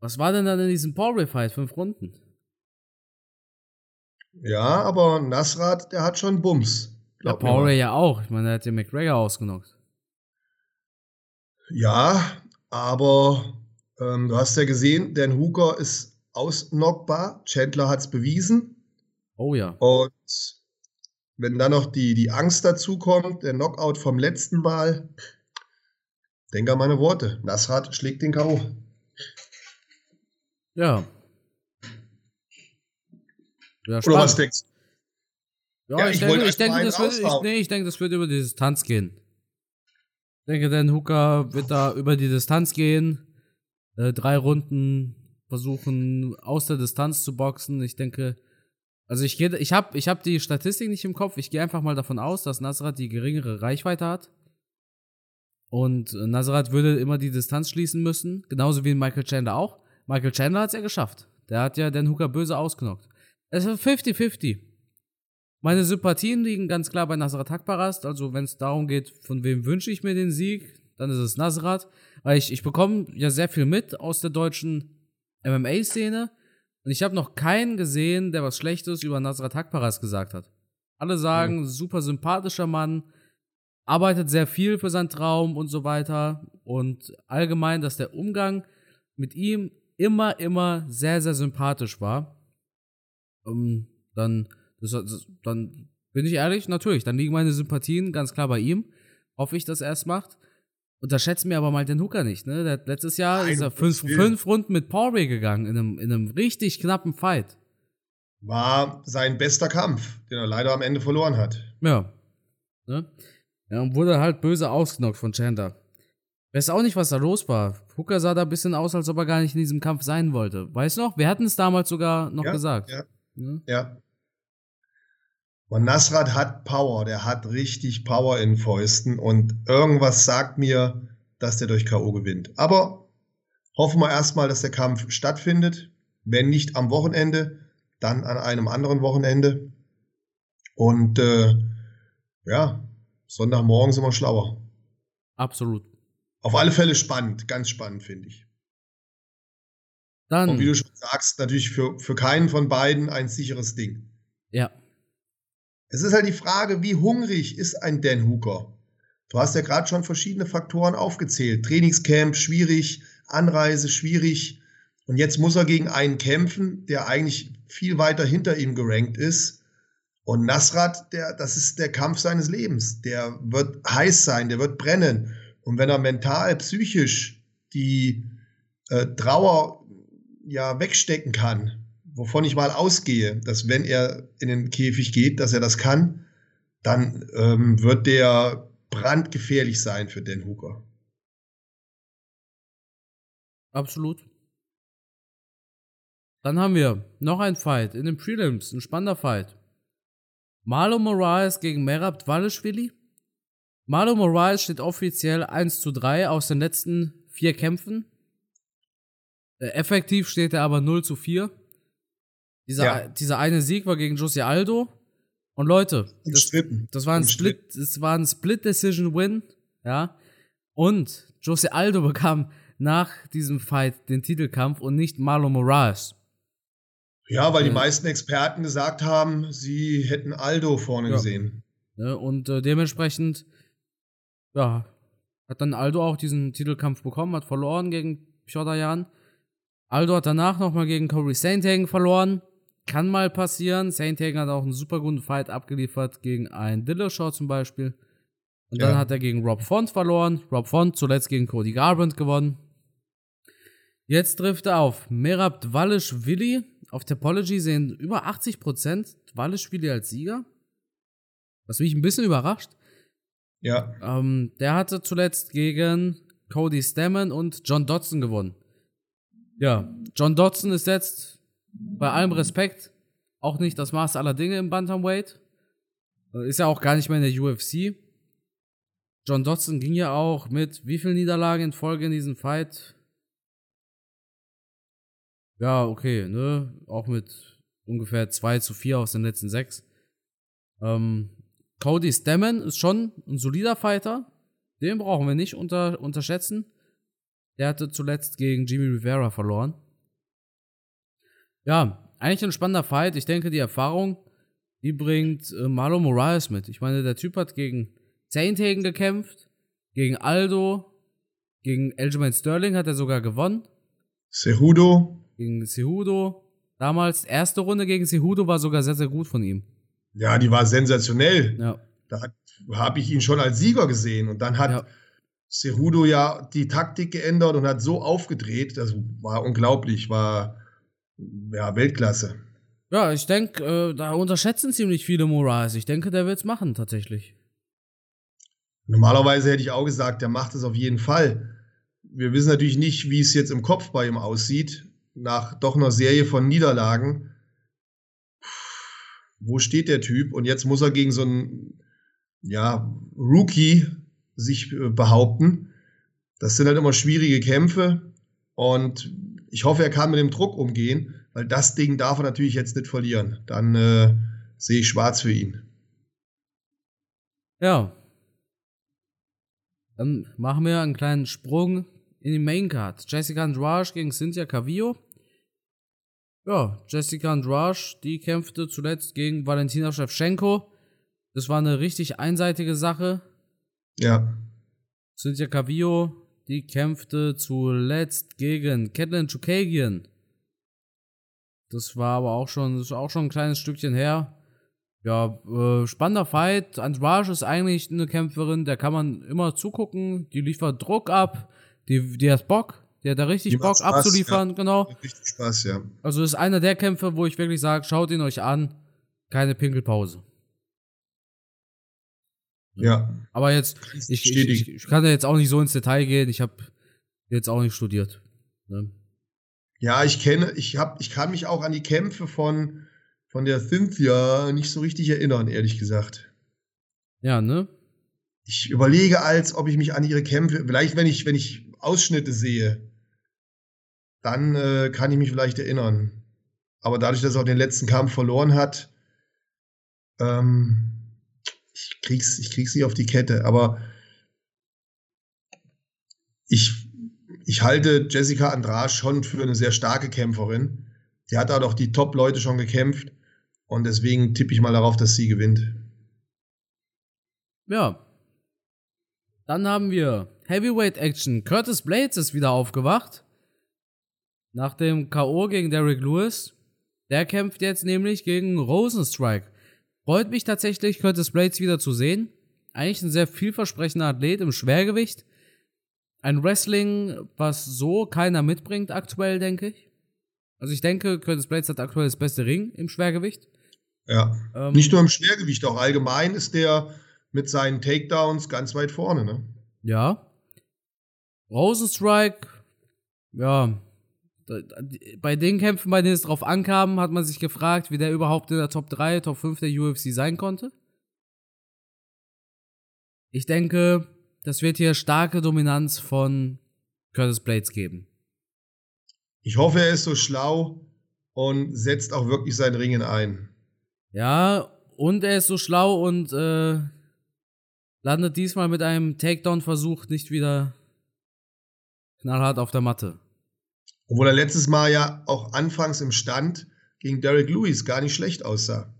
was war denn dann in diesem Power-Fight? Fünf Runden? Ja, aber Nasrat, der hat schon Bums. Der Power ja auch. Ich meine, er hat den McGregor ausgenockt. Ja, aber ähm, du hast ja gesehen, Dan Hooker ist ausnockbar. Chandler hat es bewiesen. Oh ja. Und wenn dann noch die, die Angst dazu kommt, der Knockout vom letzten Mal, Denk an meine Worte. Nasrat schlägt den K.O. Ja. ja Oder was denkst du? Ja, ja, ich, ich denke, ich denke, das wird, ich, nee, ich denke, das wird über die Distanz gehen. Ich denke, Dan Hooker wird da über die Distanz gehen, äh, drei Runden versuchen, aus der Distanz zu boxen. Ich denke, also ich gehe, ich habe ich hab die Statistik nicht im Kopf. Ich gehe einfach mal davon aus, dass Nasrat die geringere Reichweite hat. Und Nazareth würde immer die Distanz schließen müssen, genauso wie Michael Chandler auch. Michael Chandler hat es ja geschafft. Der hat ja den Hooker böse ausgenockt. Es ist 50-50. Meine Sympathien liegen ganz klar bei Nasrat Hakbarast. Also, wenn es darum geht, von wem wünsche ich mir den Sieg, dann ist es Nasrat. Weil ich, ich bekomme ja sehr viel mit aus der deutschen MMA-Szene. Und ich habe noch keinen gesehen, der was Schlechtes über Nasrat Hakbarast gesagt hat. Alle sagen, mhm. super sympathischer Mann, arbeitet sehr viel für seinen Traum und so weiter. Und allgemein, dass der Umgang mit ihm immer, immer sehr, sehr sympathisch war. Um, ähm, dann, das, das, dann bin ich ehrlich, natürlich, dann liegen meine Sympathien ganz klar bei ihm. Hoffe ich, dass er es macht. Unterschätzt mir aber mal den Hooker nicht, ne? Der, letztes Jahr Nein, ist er fünf, fünf Runden mit Poirier gegangen, in einem, in einem richtig knappen Fight. War sein bester Kampf, den er leider am Ende verloren hat. Ja. Ne? Ja, und wurde halt böse ausgenockt von Chandler. Weiß auch nicht, was da los war. Hooker sah da ein bisschen aus, als ob er gar nicht in diesem Kampf sein wollte. Weißt du noch? Wir hatten es damals sogar noch ja, gesagt. Ja. Hm? ja. Und Nasrat hat Power, der hat richtig Power in Fäusten und irgendwas sagt mir, dass der durch K.O. gewinnt. Aber hoffen wir erstmal, dass der Kampf stattfindet. Wenn nicht am Wochenende, dann an einem anderen Wochenende. Und äh, ja, Sonntagmorgen sind wir schlauer. Absolut. Auf alle Fälle spannend, ganz spannend, finde ich. Dann. Und wie du schon sagst, natürlich für, für keinen von beiden ein sicheres Ding. Ja. Es ist halt die Frage, wie hungrig ist ein Dan Hooker? Du hast ja gerade schon verschiedene Faktoren aufgezählt. Trainingscamp schwierig, Anreise schwierig. Und jetzt muss er gegen einen kämpfen, der eigentlich viel weiter hinter ihm gerankt ist. Und Nasrat, der, das ist der Kampf seines Lebens. Der wird heiß sein, der wird brennen. Und wenn er mental, psychisch die äh, Trauer ja wegstecken kann, wovon ich mal ausgehe, dass wenn er in den Käfig geht, dass er das kann, dann ähm, wird der brandgefährlich sein für den Hooker. Absolut. Dann haben wir noch ein Fight in den Prelims, ein spannender Fight. Marlon Moraes gegen Merab Dvalishvili. Marlon Moraes steht offiziell 1 zu 3 aus den letzten vier Kämpfen. Äh, effektiv steht er aber 0 zu 4. Dieser, ja. dieser eine Sieg war gegen Jose Aldo. Und Leute, das, das, war ein Split, das war ein Split Decision Win, ja. Und Jose Aldo (laughs) bekam nach diesem Fight den Titelkampf und nicht Marlon Moraes. Ja, weil die meisten Experten gesagt haben, sie hätten Aldo vorne ja. gesehen. Ja, und äh, dementsprechend, ja, hat dann Aldo auch diesen Titelkampf bekommen, hat verloren gegen Piotr Jan. Aldo hat danach nochmal gegen Corey Sainthagen verloren. Kann mal passieren. Saint Hagen hat auch einen super guten Fight abgeliefert gegen einen Dillashaw zum Beispiel. Und dann hat er gegen Rob Font verloren. Rob Font zuletzt gegen Cody Garbrandt gewonnen. Jetzt trifft er auf Merab Dvalishvili. Auf Topology sehen über 80% Dvalishvili als Sieger. Was mich ein bisschen überrascht. Ja. Ähm, der hatte zuletzt gegen Cody Stammen und John Dodson gewonnen. Ja, John Dodson ist jetzt bei allem Respekt, auch nicht das Maß aller Dinge im Bantamweight. Äh, ist ja auch gar nicht mehr in der UFC. John Dodson ging ja auch mit wie viel Niederlagen in Folge in diesem Fight? Ja, okay, ne? Auch mit ungefähr 2 zu 4 aus den letzten 6. Ähm, Cody Stammen ist schon ein solider Fighter. Den brauchen wir nicht unter, unterschätzen. Der hatte zuletzt gegen Jimmy Rivera verloren. Ja, eigentlich ein spannender Fight. Ich denke, die Erfahrung, die bringt äh, Marlon Moraes mit. Ich meine, der Typ hat gegen Sainthagen gekämpft, gegen Aldo, gegen Aljamain Sterling hat er sogar gewonnen. Cejudo. Gegen Cejudo. Damals, erste Runde gegen Cejudo war sogar sehr, sehr gut von ihm. Ja, die war sensationell. Ja. Da habe ich ihn schon als Sieger gesehen. Und dann hat ja. Cejudo ja die Taktik geändert und hat so aufgedreht. Das war unglaublich. War ja, Weltklasse. Ja, ich denke, äh, da unterschätzen ziemlich viele Moraes. Ich denke, der wird es machen, tatsächlich. Normalerweise hätte ich auch gesagt, der macht es auf jeden Fall. Wir wissen natürlich nicht, wie es jetzt im Kopf bei ihm aussieht, nach doch einer Serie von Niederlagen. Wo steht der Typ? Und jetzt muss er gegen so einen, ja, Rookie sich äh, behaupten. Das sind halt immer schwierige Kämpfe. Und ich hoffe, er kann mit dem Druck umgehen, weil das Ding darf er natürlich jetzt nicht verlieren. Dann äh, sehe ich schwarz für ihn. Ja. Dann machen wir einen kleinen Sprung in die Maincard. Jessica Andrade gegen Cynthia Cavillo. Ja, Jessica Andrade, die kämpfte zuletzt gegen Valentina Shevchenko. Das war eine richtig einseitige Sache. Ja. Cynthia Cavillo die kämpfte zuletzt gegen Catelyn Chukagian. Das war aber auch schon, ist auch schon ein kleines Stückchen her. Ja, äh, spannender Fight. Andrade ist eigentlich eine Kämpferin, der kann man immer zugucken. Die liefert Druck ab. Die, die hat Bock. Die hat da richtig die Bock Spaß, abzuliefern, ja. genau. Richtig Spaß, ja. Also ist einer der Kämpfe, wo ich wirklich sage, schaut ihn euch an. Keine Pinkelpause. Ja. Aber jetzt, ich, ich, ich, ich kann ja jetzt auch nicht so ins Detail gehen. Ich habe jetzt auch nicht studiert. Ne? Ja, ich kenne, ich hab, ich kann mich auch an die Kämpfe von, von der Cynthia nicht so richtig erinnern, ehrlich gesagt. Ja, ne? Ich überlege, als ob ich mich an ihre Kämpfe, vielleicht wenn ich, wenn ich Ausschnitte sehe, dann äh, kann ich mich vielleicht erinnern. Aber dadurch, dass er auch den letzten Kampf verloren hat, ähm, ich krieg's, ich krieg's nicht auf die Kette. Aber ich, ich halte Jessica Andrade schon für eine sehr starke Kämpferin. Die hat da doch die Top-Leute schon gekämpft. Und deswegen tippe ich mal darauf, dass sie gewinnt. Ja. Dann haben wir Heavyweight Action. Curtis Blades ist wieder aufgewacht. Nach dem K.O. gegen Derek Lewis. Der kämpft jetzt nämlich gegen Rosenstrike. Freut mich tatsächlich, Curtis Blades wieder zu sehen. Eigentlich ein sehr vielversprechender Athlet im Schwergewicht. Ein Wrestling, was so keiner mitbringt aktuell, denke ich. Also ich denke, Curtis Blades hat aktuell das beste Ring im Schwergewicht. Ja. Ähm, Nicht nur im Schwergewicht, auch allgemein ist der mit seinen Takedowns ganz weit vorne, ne? Ja. Rosenstrike, ja, bei den Kämpfen, bei denen es drauf ankam, hat man sich gefragt, wie der überhaupt in der Top 3, Top 5 der UFC sein konnte. Ich denke, das wird hier starke Dominanz von Curtis Blades geben. Ich hoffe, er ist so schlau und setzt auch wirklich sein Ringen ein. Ja, und er ist so schlau und äh, landet diesmal mit einem Takedown-Versuch nicht wieder knallhart auf der Matte. Obwohl er letztes Mal ja auch anfangs im Stand gegen Derek Lewis gar nicht schlecht aussah.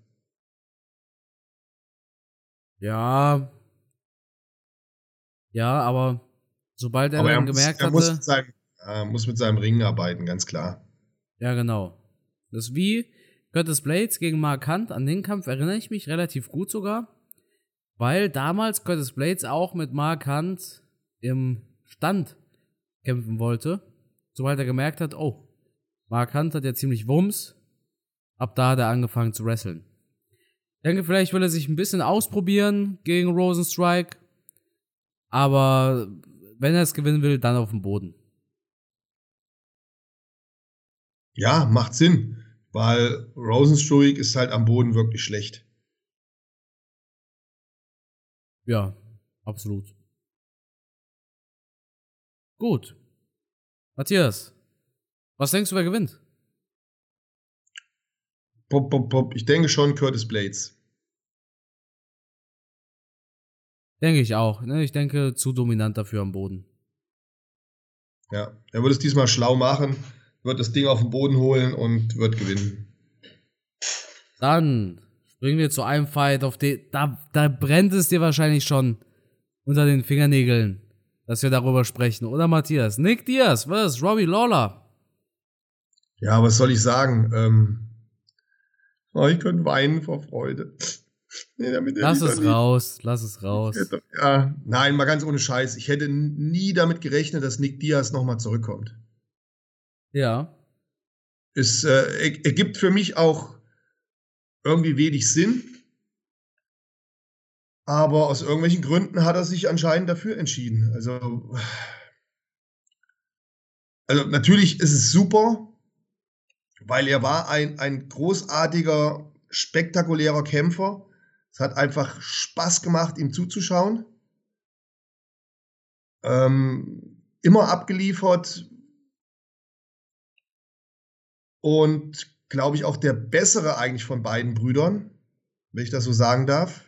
Ja. Ja, aber sobald er aber dann er gemerkt muss, er hatte. Muss mit, seinem, äh, muss mit seinem Ringen arbeiten, ganz klar. Ja, genau. Das ist wie Curtis Blades gegen Mark Hunt. An den Kampf erinnere ich mich relativ gut sogar. Weil damals Curtis Blades auch mit Mark Hunt im Stand kämpfen wollte sobald er gemerkt hat, oh, Mark Hunt hat ja ziemlich Wumms, ab da hat er angefangen zu wresteln. Ich denke, vielleicht will er sich ein bisschen ausprobieren gegen Rosenstrike, aber wenn er es gewinnen will, dann auf dem Boden. Ja, macht Sinn, weil Rosenstrike ist halt am Boden wirklich schlecht. Ja, absolut. Gut. Matthias, was denkst du, wer gewinnt? Pop, pop, pop. Ich denke schon Curtis Blades. Denke ich auch. Ne? Ich denke, zu dominant dafür am Boden. Ja, er wird es diesmal schlau machen, wird das Ding auf den Boden holen und wird gewinnen. Dann springen wir zu einem Fight, auf den da, da brennt es dir wahrscheinlich schon unter den Fingernägeln dass wir darüber sprechen, oder Matthias? Nick Diaz, was? Robbie Lawler. Ja, was soll ich sagen? Ähm, oh, ich könnte weinen vor Freude. (laughs) Nee, lass es raus, lass es raus. Hätte, ja, nein, mal ganz ohne Scheiß. Ich hätte nie damit gerechnet, dass Nick Diaz nochmal zurückkommt. Ja. Es äh, ergibt für mich auch irgendwie wenig Sinn. Aber aus irgendwelchen Gründen hat er sich anscheinend dafür entschieden. Also, also natürlich ist es super, weil er war ein, ein großartiger, spektakulärer Kämpfer. Es hat einfach Spaß gemacht, ihm zuzuschauen. Ähm, immer abgeliefert. Und glaube ich auch der bessere eigentlich von beiden Brüdern, wenn ich das so sagen darf.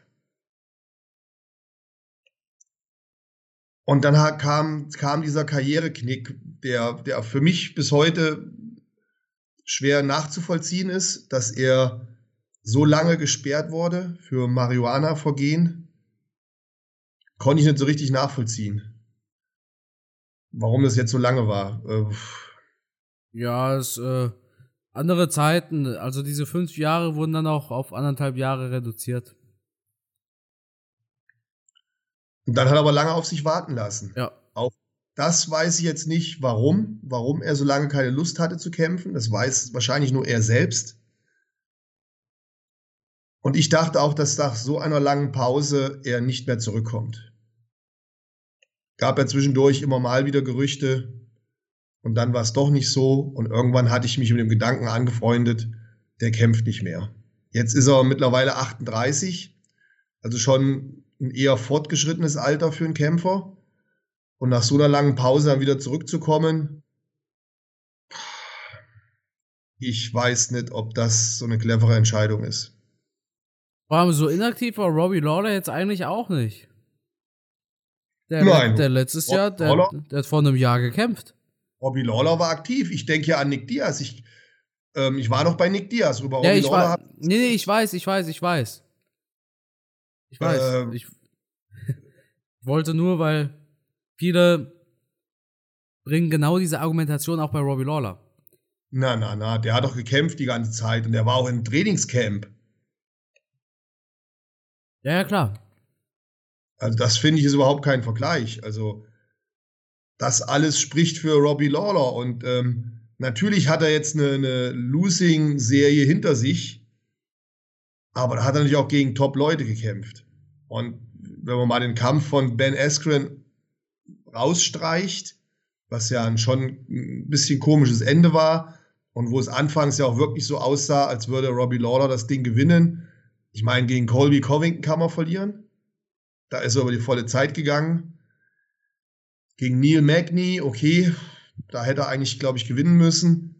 Und dann kam, kam dieser Karriereknick, der, der für mich bis heute schwer nachzuvollziehen ist, dass er so lange gesperrt wurde für Marihuana-Vergehen. Konnte ich nicht so richtig nachvollziehen. Warum das jetzt so lange war. Äh, ja, es, äh, andere Zeiten, also diese fünf Jahre wurden dann auch auf anderthalb Jahre reduziert. Und dann hat er aber lange auf sich warten lassen. Ja. Auch das weiß ich jetzt nicht, warum, warum er so lange keine Lust hatte zu kämpfen. Das weiß wahrscheinlich nur er selbst. Und ich dachte auch, dass nach so einer langen Pause er nicht mehr zurückkommt. Gab ja zwischendurch immer mal wieder Gerüchte und dann war es doch nicht so und irgendwann hatte ich mich mit dem Gedanken angefreundet, der kämpft nicht mehr. Jetzt ist er mittlerweile 38, also schon ein eher fortgeschrittenes Alter für einen Kämpfer. Und nach so einer langen Pause dann wieder zurückzukommen, ich weiß nicht, ob das so eine clevere Entscheidung ist. Allem so inaktiv war Robbie Lawler jetzt eigentlich auch nicht. Der, Nein. der letztes Rob Jahr, der, der hat vor einem Jahr gekämpft. Robbie Lawler war aktiv. Ich denke ja an Nick Diaz. Ich, ähm, ich war noch bei Nick Diaz. Über Ja, ich Lawler war. Nee, nee, ich weiß, ich weiß, ich weiß. Ich weiß. Ähm. Ich (laughs) wollte nur, weil viele bringen genau diese Argumentation auch bei Robbie Lawler. Na, na, na, der hat doch gekämpft die ganze Zeit und der war auch im Trainingscamp. Ja, ja, klar. Also das finde ich ist überhaupt kein Vergleich. Also das alles spricht für Robbie Lawler und ähm, natürlich hat er jetzt eine, eine Losing-Serie hinter sich, aber da hat er natürlich auch gegen Top-Leute gekämpft. Und wenn man mal den Kampf von Ben Askren rausstreicht, was ja schon ein bisschen komisches Ende war und wo es anfangs ja auch wirklich so aussah, als würde Robbie Lawler das Ding gewinnen. Ich meine, gegen Colby Covington kann man verlieren. Da ist er über die volle Zeit gegangen. Gegen Neil Magny, okay, da hätte er eigentlich, glaube ich, gewinnen müssen.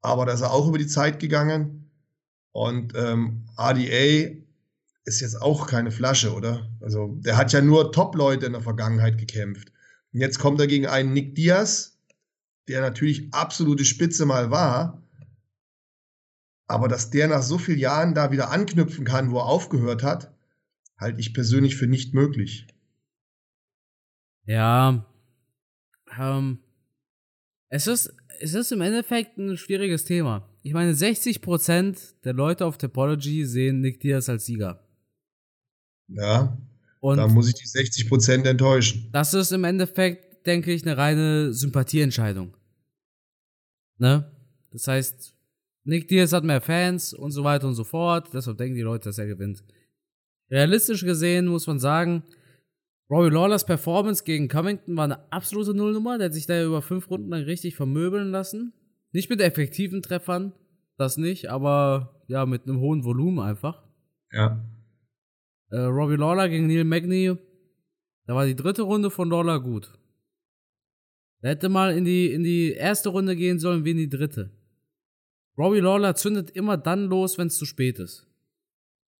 Aber da ist er auch über die Zeit gegangen. Und ähm, RDA ist jetzt auch keine Flasche, oder? Also der hat ja nur Top-Leute in der Vergangenheit gekämpft. Und jetzt kommt er gegen einen Nick Diaz, der natürlich absolute Spitze mal war. Aber dass der nach so vielen Jahren da wieder anknüpfen kann, wo er aufgehört hat, halte ich persönlich für nicht möglich. Ja. Ähm, es ist, es ist im Endeffekt ein schwieriges Thema. Ich meine, 60% der Leute auf Topology sehen Nick Diaz als Sieger. Ja, Und da muss ich die 60 Prozent enttäuschen. das ist im Endeffekt, denke ich, eine reine Sympathieentscheidung. Ne? Das heißt, Nick Diaz hat mehr Fans und so weiter und so fort. Deshalb denken die Leute, dass er gewinnt. Realistisch gesehen muss man sagen, Robbie Lawlers Performance gegen Covington war eine absolute Nullnummer. Der hat sich da über fünf Runden lang richtig vermöbeln lassen. Nicht mit effektiven Treffern, das nicht, aber ja, mit einem hohen Volumen einfach. Ja. Äh, Robbie Lawler gegen Neil Magny, da war die dritte Runde von Lawler gut. Er hätte mal in die, in die erste Runde gehen sollen wie in die dritte. Robbie Lawler zündet immer dann los, wenn es zu spät ist.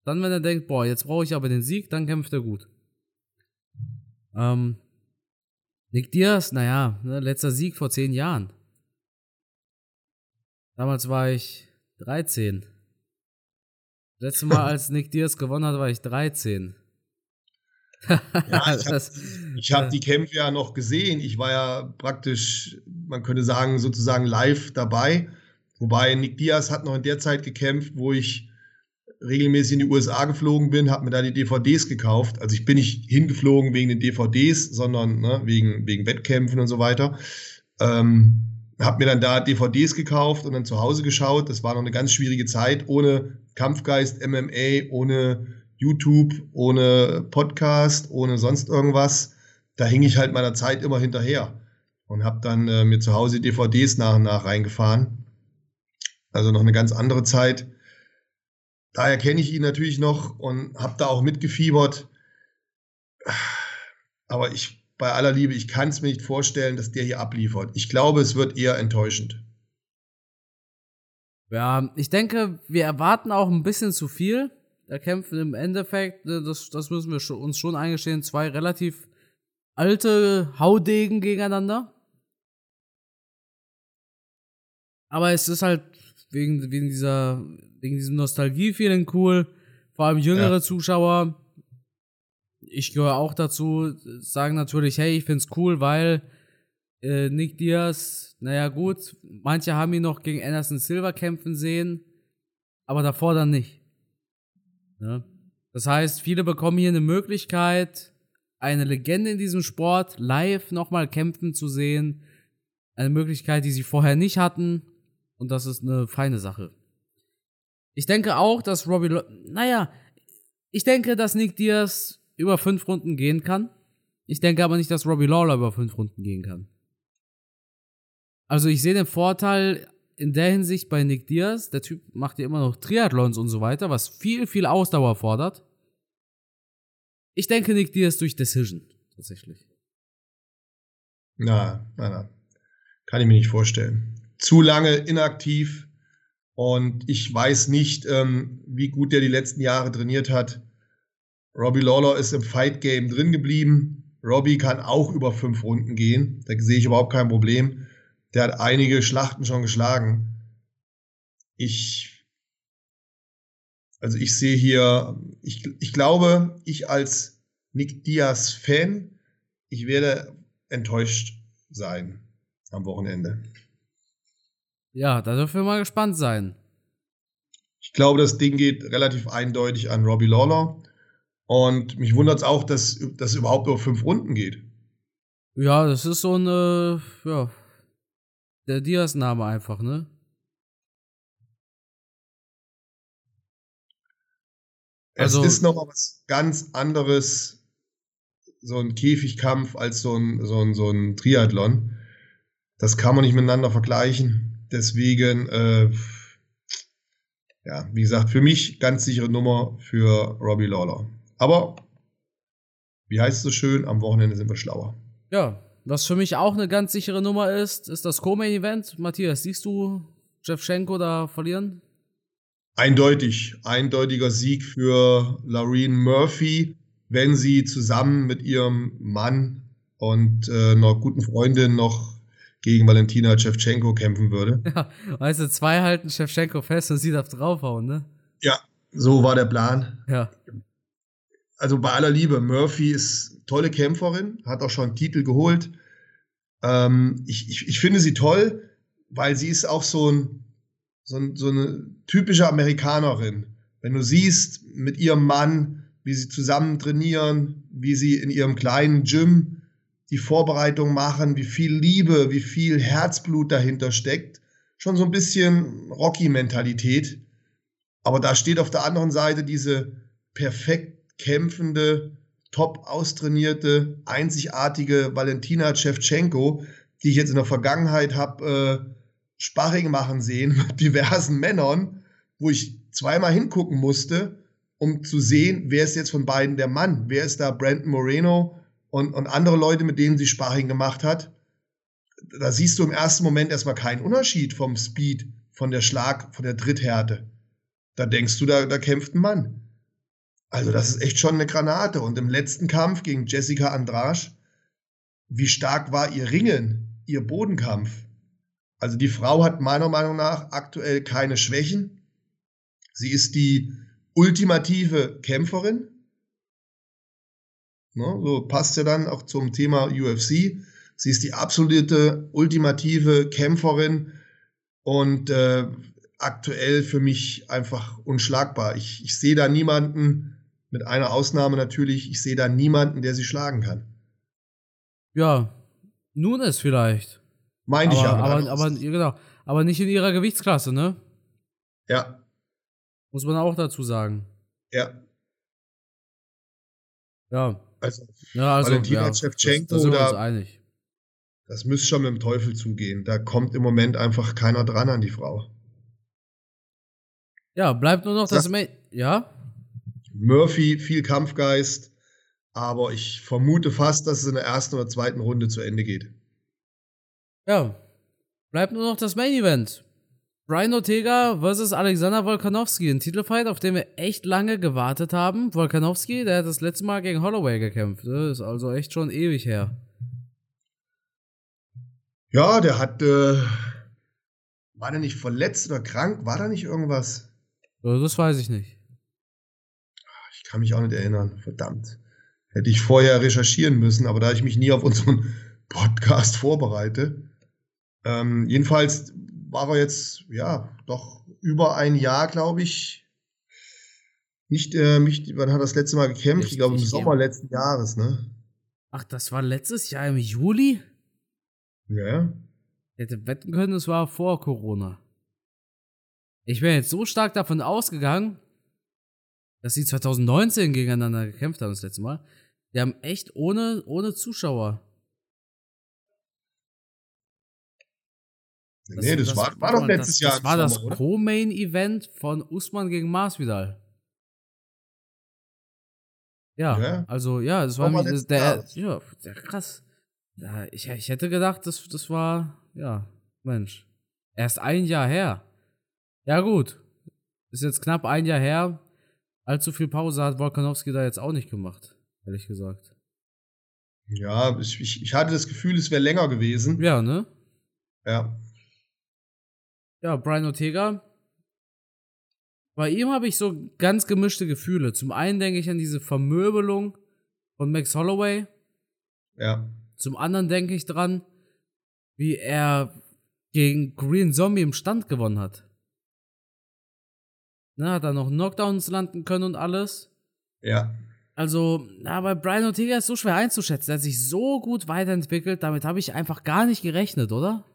Dann, wenn er denkt, boah, jetzt brauche ich aber den Sieg, dann kämpft er gut. Ähm, Nick Diaz, naja, ne, letzter Sieg vor zehn Jahren. Damals war ich 13. Letztes Mal, als Nick Diaz gewonnen hat, war ich 13. (laughs) Ja, ich habe (laughs) hab die Kämpfe ja noch gesehen. Ich war ja praktisch, man könnte sagen, sozusagen live dabei. Wobei Nick Diaz hat noch in der Zeit gekämpft, wo ich regelmäßig in die USA geflogen bin, habe mir da die DVDs gekauft. Also ich bin nicht hingeflogen wegen den DVDs, sondern ne, wegen, wegen Wettkämpfen und so weiter. Ähm, habe mir dann da DVDs gekauft und dann zu Hause geschaut. Das war noch eine ganz schwierige Zeit, ohne Kampfgeist MMA, ohne YouTube, ohne Podcast, ohne sonst irgendwas. Da hing ich halt meiner Zeit immer hinterher und habe dann äh, mir zu Hause DVDs nach und nach reingefahren. Also noch eine ganz andere Zeit. Daher kenne ich ihn natürlich noch und habe da auch mitgefiebert. Aber ich, bei aller Liebe, ich kann es mir nicht vorstellen, dass der hier abliefert. Ich glaube, es wird eher enttäuschend. Ja, ich denke, wir erwarten auch ein bisschen zu viel. Da kämpfen im Endeffekt, ne, das, das müssen wir uns schon eingestehen, zwei relativ alte Haudegen gegeneinander. Aber es ist halt wegen, wegen dieser, wegen diesem Nostalgie-Feeling cool. Vor allem jüngere Ja. Zuschauer. Ich gehöre auch dazu, sagen natürlich, hey, ich find's cool, weil äh, Nick Diaz, naja gut, manche haben ihn noch gegen Anderson Silva kämpfen sehen, aber davor dann nicht. Ne? Das heißt, viele bekommen hier eine Möglichkeit, eine Legende in diesem Sport live nochmal kämpfen zu sehen. Eine Möglichkeit, die sie vorher nicht hatten. Und das ist eine feine Sache. Ich denke auch, dass Robbie, Lo- naja, ich denke, dass Nick Diaz über fünf Runden gehen kann. Ich denke aber nicht, dass Robbie Lawler über fünf Runden gehen kann. Also ich sehe den Vorteil in der Hinsicht bei Nick Diaz. Der Typ macht ja immer noch Triathlons und so weiter, was viel, viel Ausdauer fordert. Ich denke Nick Diaz durch Decision, tatsächlich. Na, na, na. Kann ich mir nicht vorstellen. Zu lange inaktiv und ich weiß nicht, ähm, wie gut der die letzten Jahre trainiert hat. Robbie Lawler ist im Fight Game drin geblieben. Robbie kann auch über fünf Runden gehen. Da sehe ich überhaupt kein Problem. Der hat einige Schlachten schon geschlagen. Ich, also ich sehe hier, ich, ich glaube, ich als Nick Diaz Fan, ich werde enttäuscht sein am Wochenende. Ja, da dürfen wir mal gespannt sein. Ich glaube, das Ding geht relativ eindeutig an Robbie Lawler. Und mich wundert es auch, dass das überhaupt über fünf Runden geht. Ja, das ist so ein, äh, ja, der Diaz-Name einfach, ne? Also, es ist noch mal was ganz anderes, so ein Käfigkampf, als so ein, so ein, so ein Triathlon. Das kann man nicht miteinander vergleichen. Deswegen, äh, ja, wie gesagt, für mich ganz sichere Nummer für Robbie Lawler. Aber, wie heißt es so schön, am Wochenende sind wir schlauer. Ja, was für mich auch eine ganz sichere Nummer ist, ist das Co-Main-Event. Matthias, siehst du Jevchenko da verlieren? Eindeutig, eindeutiger Sieg für Laureen Murphy, wenn sie zusammen mit ihrem Mann und äh, einer guten Freundin noch gegen Valentina Shevchenko kämpfen würde. (laughs) Ja, weißt du, zwei halten Shevchenko fest und sie darf draufhauen, ne? Ja, so war der Plan. Ja also bei aller Liebe, Murphy ist tolle Kämpferin, hat auch schon einen Titel geholt. Ähm, ich, ich, ich finde sie toll, weil sie ist auch so, ein, so, ein, so eine typische Amerikanerin. Wenn du siehst, mit ihrem Mann, wie sie zusammen trainieren, wie sie in ihrem kleinen Gym die Vorbereitung machen, wie viel Liebe, wie viel Herzblut dahinter steckt. Schon so ein bisschen Rocky-Mentalität. Aber da steht auf der anderen Seite diese perfekt kämpfende, top austrainierte, einzigartige Valentina Shevchenko, die ich jetzt in der Vergangenheit habe äh, Sparring machen sehen (laughs) mit diversen Männern, wo ich zweimal hingucken musste, um zu sehen, wer ist jetzt von beiden der Mann, wer ist da Brandon Moreno und, und andere Leute, mit denen sie Sparring gemacht hat. Da siehst du im ersten Moment erstmal keinen Unterschied vom Speed, von der Schlag, von der Tritthärte. Da denkst du, da, da kämpft ein Mann. Also das ist echt schon eine Granate. Und im letzten Kampf gegen Jessica Andrasch, wie stark war ihr Ringen, ihr Bodenkampf? Also die Frau hat meiner Meinung nach aktuell keine Schwächen. Sie ist die ultimative Kämpferin. Ne, so passt ja dann auch zum Thema UFC. Sie ist die absolute ultimative Kämpferin und äh, aktuell für mich einfach unschlagbar. Ich, ich sehe da niemanden, mit einer Ausnahme natürlich, ich sehe da niemanden, der sie schlagen kann. Ja, nun ist vielleicht. Meine ich ja. Aber, aber, genau, aber nicht in ihrer Gewichtsklasse, ne? Ja. Muss man auch dazu sagen. Ja. Ja. Also, ja, also Valentina ja, Shevchenko, das, das sind wir da, uns einig. das müsste schon mit dem Teufel zugehen. Da kommt im Moment einfach keiner dran an die Frau. Ja, bleibt nur noch das. das ja? Murphy, viel Kampfgeist, aber ich vermute fast, dass es in der ersten oder zweiten Runde zu Ende geht. Ja, bleibt nur noch das Main Event. Brian Ortega versus Alexander Volkanovski, ein Titelfight, auf den wir echt lange gewartet haben. Volkanovski, der hat das letzte Mal gegen Holloway gekämpft. Das ist also echt schon ewig her. Ja, der hat, äh, war der nicht verletzt oder krank? War da nicht irgendwas? Das weiß ich nicht kann mich auch nicht erinnern. Verdammt. Hätte ich vorher recherchieren müssen, aber da ich mich nie auf unseren (laughs) Podcast vorbereite. Ähm, jedenfalls war er jetzt, ja, doch über ein Jahr, glaube ich. Nicht, äh, mich, wann hat er das letzte Mal gekämpft? Ich glaube im Sommer letzten Jahres, ne? Ach, das war letztes Jahr im Juli? Ja. Hätte wetten können, es war vor Corona. Ich wäre jetzt so stark davon ausgegangen, dass sie 2019 gegeneinander gekämpft haben das letzte Mal. Die haben echt ohne, ohne Zuschauer. nee, das, das war, war doch letztes das, Jahr. Das war das Co-Main-Event von Usman gegen Masvidal. Ja, ja, also ja, das war War der, ja, ja, krass. Ja, ich, ich hätte gedacht, das, das war, ja, Mensch, erst ein Jahr her. Ja gut, ist jetzt knapp ein Jahr her. Allzu viel Pause hat Volkanowski da jetzt auch nicht gemacht, ehrlich gesagt. Ja, ich, ich, ich hatte das Gefühl, es wäre länger gewesen. Ja, ne? Ja. Ja, Brian Ortega. Bei ihm habe ich so ganz gemischte Gefühle. Zum einen denke ich an diese Vermöbelung von Max Holloway. Ja. Zum anderen denke ich dran, wie er gegen Green Zombie im Stand gewonnen hat. Ne, hat er noch Knockdowns landen können und alles. Ja. Also, aber Brian Ortega ist so schwer einzuschätzen. Er hat sich so gut weiterentwickelt. Damit habe ich einfach gar nicht gerechnet, oder?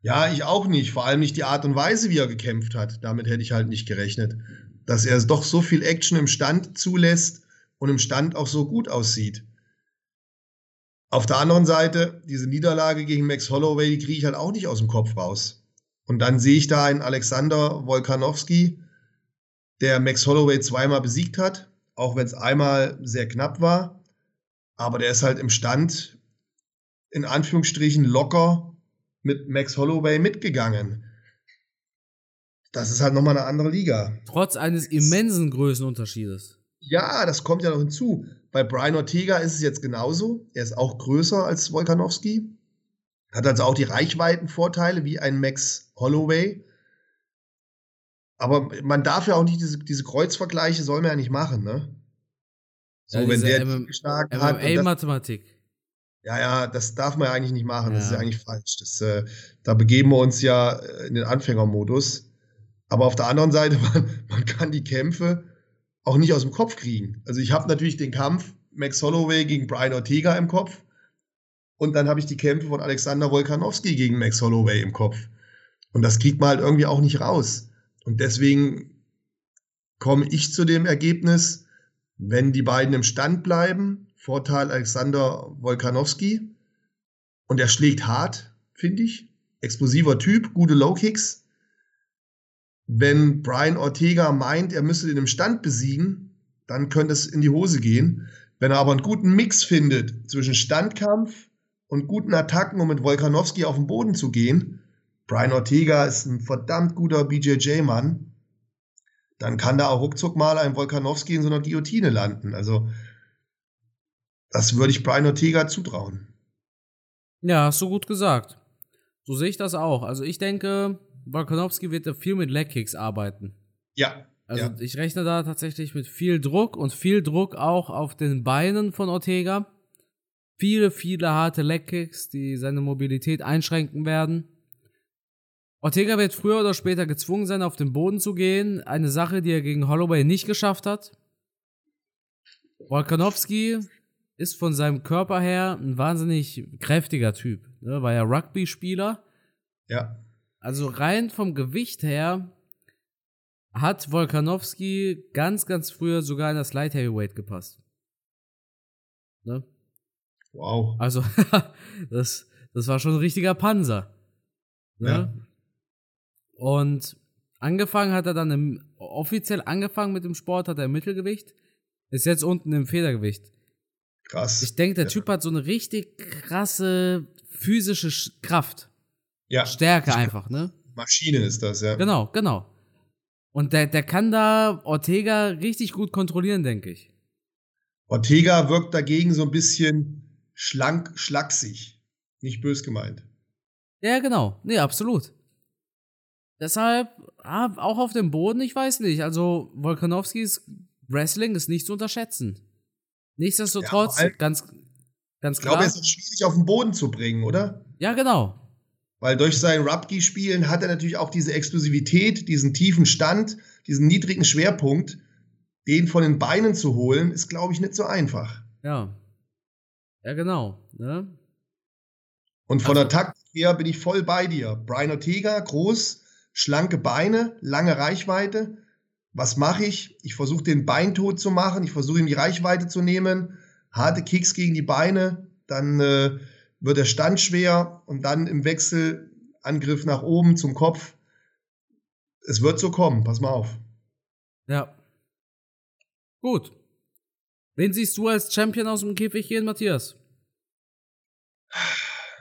Ja, ich auch nicht. Vor allem nicht die Art und Weise, wie er gekämpft hat. Damit hätte ich halt nicht gerechnet. Dass er doch so viel Action im Stand zulässt und im Stand auch so gut aussieht. Auf der anderen Seite, diese Niederlage gegen Max Holloway, die kriege ich halt auch nicht aus dem Kopf raus. Und dann sehe ich da einen Alexander Wolkanowski, der Max Holloway zweimal besiegt hat, auch wenn es einmal sehr knapp war. Aber der ist halt im Stand, in Anführungsstrichen, locker mit Max Holloway mitgegangen. Das ist halt nochmal eine andere Liga. Trotz eines immensen Größenunterschiedes. Ja, das kommt ja noch hinzu. Bei Brian Ortega ist es jetzt genauso. Er ist auch größer als Wolkanowski. Hat also auch die Reichweitenvorteile wie ein Max Holloway. Aber man darf ja auch nicht diese, diese Kreuzvergleiche, soll man ja nicht machen, ne? So, Ja, wenn der MM geschlagen hat. MMA-Mathematik. Ja, ja, das darf man ja eigentlich nicht machen. Das ist Ja. ja eigentlich falsch. Das, äh, da begeben wir uns ja äh, in den Anfängermodus. Aber auf der anderen Seite, (laughs) man, man kann die Kämpfe auch nicht aus dem Kopf kriegen. Also ich habe natürlich den Kampf Max Holloway gegen Brian Ortega im Kopf. Und dann habe ich die Kämpfe von Alexander Wolkanowski gegen Max Holloway im Kopf. Und das kriegt man halt irgendwie auch nicht raus. Und deswegen komme ich zu dem Ergebnis, wenn die beiden im Stand bleiben, Vorteil Alexander Wolkanowski. Und er schlägt hart, finde ich. Explosiver Typ, gute Low Kicks. Wenn Brian Ortega meint, er müsse den im Stand besiegen, dann könnte es in die Hose gehen. Wenn er aber einen guten Mix findet zwischen Standkampf und guten Attacken, um mit Wolkanowski auf den Boden zu gehen, Brian Ortega ist ein verdammt guter BJJ-Mann, dann kann da auch ruckzuck mal ein Wolkanowski in so einer Guillotine landen. Also, das würde ich Brian Ortega zutrauen. Ja, hast du gut gesagt. So sehe ich das auch. Also ich denke, Volkanowski wird da viel mit Legkicks arbeiten. Ja. Also ja. ich rechne da tatsächlich mit viel Druck und viel Druck auch auf den Beinen von Ortega. Viele, viele harte Legkicks, die seine Mobilität einschränken werden. Ortega wird früher oder später gezwungen sein, auf den Boden zu gehen. Eine Sache, die er gegen Holloway nicht geschafft hat. Volkanowski ist von seinem Körper her ein wahnsinnig kräftiger Typ. Ne? War ja Rugby-Spieler. Ja. Also rein vom Gewicht her hat Volkanowski ganz, ganz früher sogar in das Light Heavyweight gepasst. Ne? Wow. Also, (laughs) das, das war schon ein richtiger Panzer. Ne? Ja. Und angefangen hat er dann im, offiziell angefangen mit dem Sport, hat er im Mittelgewicht, ist jetzt unten im Federgewicht. Krass. Ich denke, der Ja. Typ hat so eine richtig krasse physische Sch- Kraft. ja. Stärke einfach, ne? Maschine ist das, ja. Genau, genau. Und der, der kann da Ortega richtig gut kontrollieren, denke ich. Ortega wirkt dagegen so ein bisschen schlank, schlaksig. Nicht bös gemeint. Ja, genau. Nee, absolut. Deshalb, ah, auch auf dem Boden, ich weiß nicht. Also, Volkanowskis Wrestling ist nicht zu unterschätzen. Nichtsdestotrotz, Ja, allem- ganz, ganz Ich glaube, klar. es ist schwierig auf den Boden zu bringen, oder? Ja, genau. Weil durch sein Rubki-Spielen hat er natürlich auch diese Exklusivität, diesen tiefen Stand, diesen niedrigen Schwerpunkt. Den von den Beinen zu holen, ist, glaube ich, nicht so einfach. Ja. Ja, genau. Ne? Und von Also- der Taktik her bin ich voll bei dir. Brian Ortega, groß, schlanke Beine, lange Reichweite. Was mache ich? Ich versuche den Beintod zu machen, ich versuche ihm die Reichweite zu nehmen, harte Kicks gegen die Beine, dann äh, wird der Stand schwer und dann im Wechsel Angriff nach oben zum Kopf. Es wird so kommen, pass mal auf. Ja. Gut. Wen siehst du als Champion aus dem Käfig gehen, Matthias?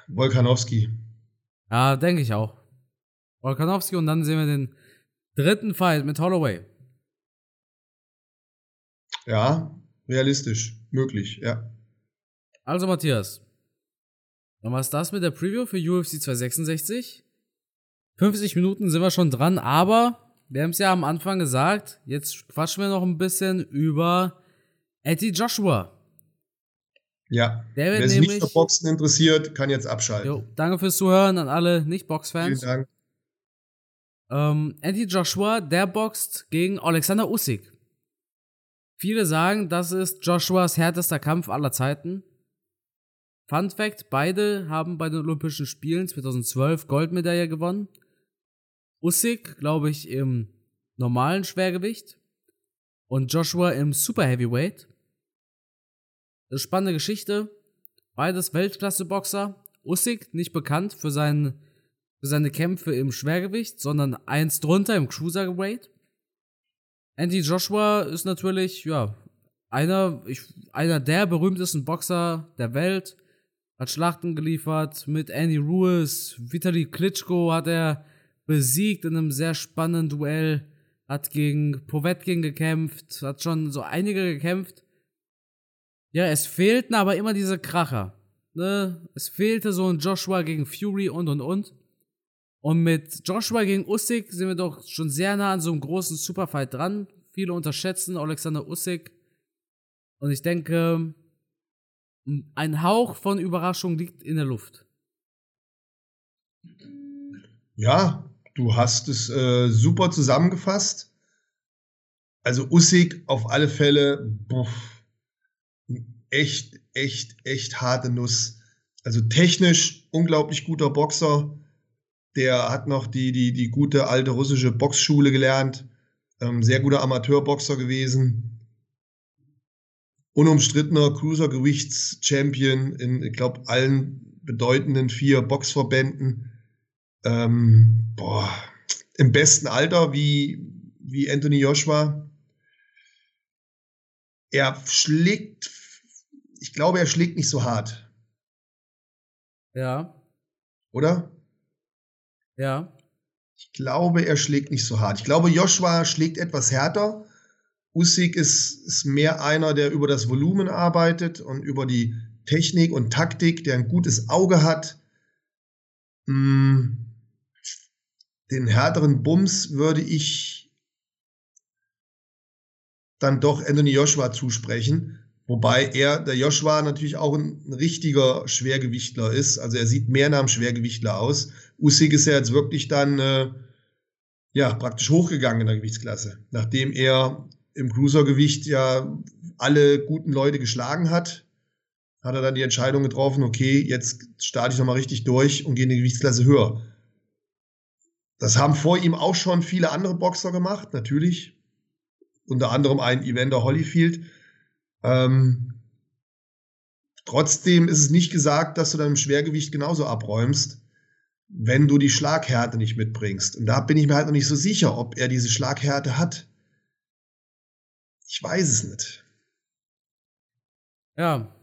Volkanowski. Ja, denke ich auch. Volkanowski und dann sehen wir den dritten Fight mit Holloway. Ja, realistisch, möglich, ja. Also Matthias, dann war es das mit der Preview für UFC 266. 50 Minuten sind wir schon dran, aber wir haben es ja am Anfang gesagt, jetzt quatschen wir noch ein bisschen über Eddie Joshua. Ja, wer sich nicht für Boxen interessiert, kann jetzt abschalten. Jo, danke fürs Zuhören an alle Nicht-Box-Fans. Vielen Dank. Ähm, Eddie Joshua, der boxt gegen Alexander Usyk. Viele sagen, das ist Joshuas härtester Kampf aller Zeiten. Fun Fact: Beide haben bei den Olympischen Spielen 2012 Goldmedaille gewonnen. Usyk, glaube ich, im normalen Schwergewicht und Joshua im Super Heavyweight. Das spannende Geschichte. Beides Weltklasse-Boxer. Usyk nicht bekannt für, seinen, für seine Kämpfe im Schwergewicht, sondern eins drunter im Cruiserweight. Andy Joshua ist natürlich, ja, einer, ich, einer der berühmtesten Boxer der Welt. Hat Schlachten geliefert mit Andy Ruiz. Vitali Klitschko hat er besiegt in einem sehr spannenden Duell. Hat gegen Povetkin gekämpft. Hat schon so einige gekämpft. Ja, es fehlten aber immer diese Kracher. Ne? Es fehlte so ein Joshua gegen Fury und und und. Und mit Joshua gegen Usyk sind wir doch schon sehr nah an so einem großen Superfight dran. Viele unterschätzen Alexander Usyk. Und ich denke, ein Hauch von Überraschung liegt in der Luft. Ja, du hast es äh, super zusammengefasst. Also Usyk auf alle Fälle, boah, echt, echt, echt harte Nuss. Also technisch unglaublich guter Boxer. Der hat noch die, die, die gute alte russische Boxschule gelernt. Ähm, sehr guter Amateurboxer gewesen unumstrittener Cruisergewichts-Champion in, ich glaube, allen bedeutenden vier Boxverbänden. Ähm, boah, im besten Alter wie, wie Anthony Joshua. Er schlägt, ich glaube, er schlägt nicht so hart. Ja. Oder? Ja. Ich glaube, er schlägt nicht so hart. Ich glaube, Joshua schlägt etwas härter, Usyk ist, ist mehr einer, der über das Volumen arbeitet und über die Technik und Taktik, der ein gutes Auge hat. Mm, den härteren Bums würde ich dann doch Anthony Joshua zusprechen. Wobei er, der Joshua, natürlich auch ein, richtiger Schwergewichtler ist. Also er sieht mehr nach einem Schwergewichtler aus. Usyk ist ja jetzt wirklich dann äh, ja praktisch hochgegangen in der Gewichtsklasse, nachdem er im Cruisergewicht ja alle guten Leute geschlagen hat, hat er dann die Entscheidung getroffen, okay, jetzt starte ich nochmal richtig durch und gehe in die Gewichtsklasse höher. Das haben vor ihm auch schon viele andere Boxer gemacht, natürlich. Unter anderem ein Evander Holyfield. Ähm, trotzdem ist es nicht gesagt, dass du dann im Schwergewicht genauso abräumst, wenn du die Schlaghärte nicht mitbringst. Und da bin ich mir halt noch nicht so sicher, ob er diese Schlaghärte hat. Ich weiß es nicht. Ja,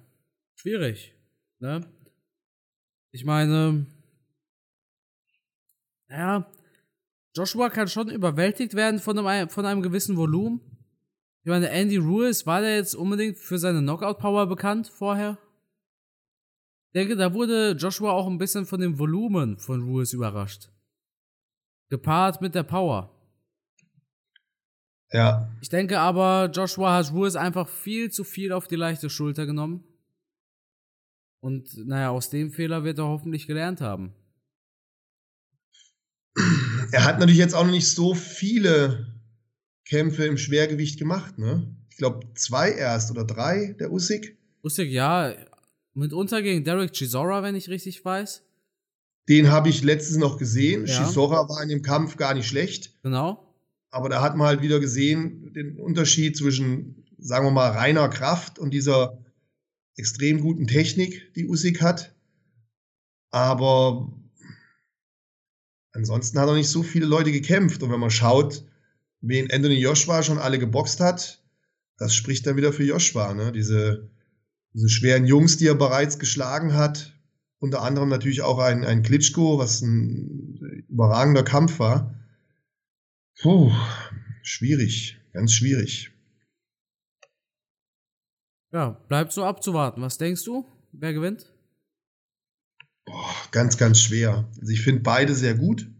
schwierig. Ne? Ich meine, ja, Joshua kann schon überwältigt werden von einem, von einem gewissen Volumen. Ich meine, Andy Ruiz, war der jetzt unbedingt für seine Knockout-Power bekannt vorher? Ich denke, da wurde Joshua auch ein bisschen von dem Volumen von Ruiz überrascht. Gepaart mit der Power. Ja. Ich denke aber, Joshua hat Ruiz einfach viel zu viel auf die leichte Schulter genommen. Und naja, aus dem Fehler wird er hoffentlich gelernt haben. Er hat natürlich jetzt auch noch nicht so viele Kämpfe im Schwergewicht gemacht, ne? Ich glaube zwei erst oder drei, der Usyk. Usyk, ja. Mitunter gegen Derek Chisora, wenn ich richtig weiß. Den habe ich letztens noch gesehen. Ja. Chisora war in dem Kampf gar nicht schlecht. Genau. aber da hat man halt wieder gesehen, den Unterschied zwischen, sagen wir mal, reiner Kraft und dieser extrem guten Technik, die Usyk hat. Aber ansonsten hat er nicht so viele Leute gekämpft. Und wenn man schaut, wen Anthony Joshua schon alle geboxt hat, das spricht dann wieder für Joshua. Ne? Diese, diese schweren Jungs, die er bereits geschlagen hat, unter anderem natürlich auch ein, ein Klitschko, was ein überragender Kampf war. Puh, schwierig, ganz schwierig. Ja, bleibt so abzuwarten. Was denkst du? Wer gewinnt? Boah, ganz, ganz schwer. Also ich finde beide sehr gut.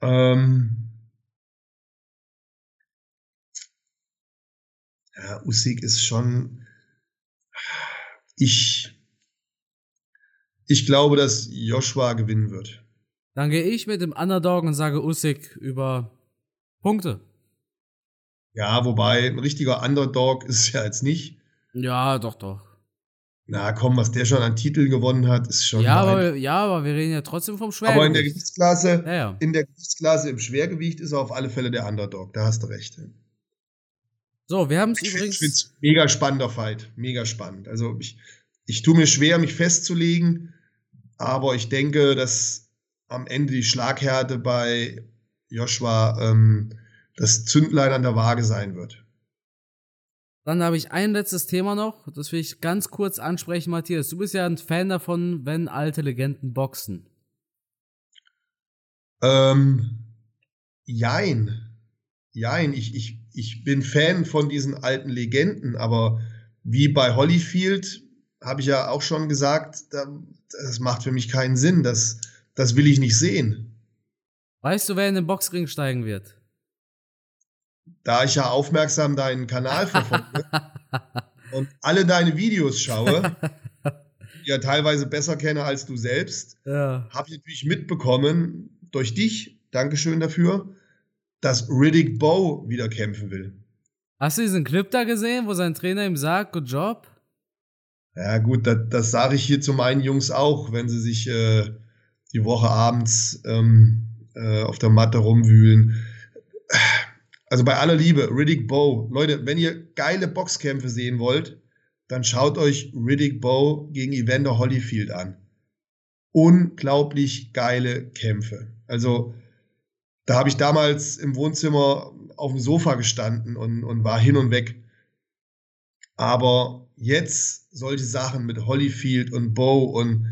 Ähm ja, Usyk ist schon. Ich, ich glaube, dass Joshua gewinnen wird. Dann gehe ich mit dem Underdog und sage Usyk über Punkte. Ja, wobei ein richtiger Underdog ist ja jetzt nicht. Ja, doch, doch. Na komm, was der schon an Titeln gewonnen hat, ist schon. Ja, aber, ja aber wir reden ja trotzdem vom Schwergewicht. Aber in der Gewichtsklasse, ja, ja. in der Gewichtsklasse im Schwergewicht ist er auf alle Fälle der Underdog. Da hast du recht. So, wir haben es übrigens. Ich finde es mega spannender Fight. Mega spannend. Also ich, ich tue mir schwer, mich festzulegen, aber ich denke, dass am Ende die Schlaghärte bei Joshua ähm, das Zündlein an der Waage sein wird. Dann habe ich ein letztes Thema noch, das will ich ganz kurz ansprechen, Matthias. Du bist ja ein Fan davon, wenn alte Legenden boxen. Ähm, jein. Jein, ich, ich, ich bin Fan von diesen alten Legenden, aber wie bei Holyfield habe ich ja auch schon gesagt, das macht für mich keinen Sinn. Das, das will ich nicht sehen. Weißt du, wer in den Boxring steigen wird? da ich ja aufmerksam deinen Kanal verfolge (laughs) und alle deine Videos schaue, (laughs) die ja teilweise besser kenne als du selbst, ja. habe ich natürlich mitbekommen, durch dich, Dankeschön dafür, dass Riddick Bow wieder kämpfen will. Hast du diesen Clip da gesehen, wo sein Trainer ihm sagt, good job? Ja, gut, das, das sage ich hier zu meinen Jungs auch, wenn sie sich äh, die Woche abends ähm, äh, auf der Matte rumwühlen also bei aller Liebe, Riddick Bow. Leute, wenn ihr geile Boxkämpfe sehen wollt, dann schaut euch Riddick Bow gegen Evander Holyfield an. Unglaublich geile Kämpfe. Also, da habe ich damals im Wohnzimmer auf dem Sofa gestanden und, und war hin und weg. Aber jetzt solche Sachen mit Holyfield und Bow und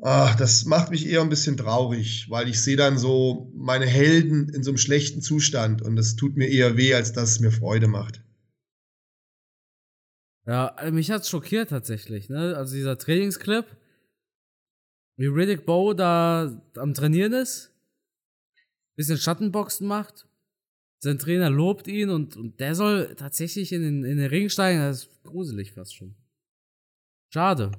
Ach, das macht mich eher ein bisschen traurig, weil ich sehe dann so meine Helden in so einem schlechten Zustand und das tut mir eher weh, als dass es mir Freude macht. Ja, äh, mich hat's schockiert tatsächlich, ne? Also dieser Trainingsclip, wie Riddick Bow da am Trainieren ist, bisschen Schattenboxen macht, sein Trainer lobt ihn und, und der soll tatsächlich in den, in den Ring steigen, das ist gruselig fast schon. Schade.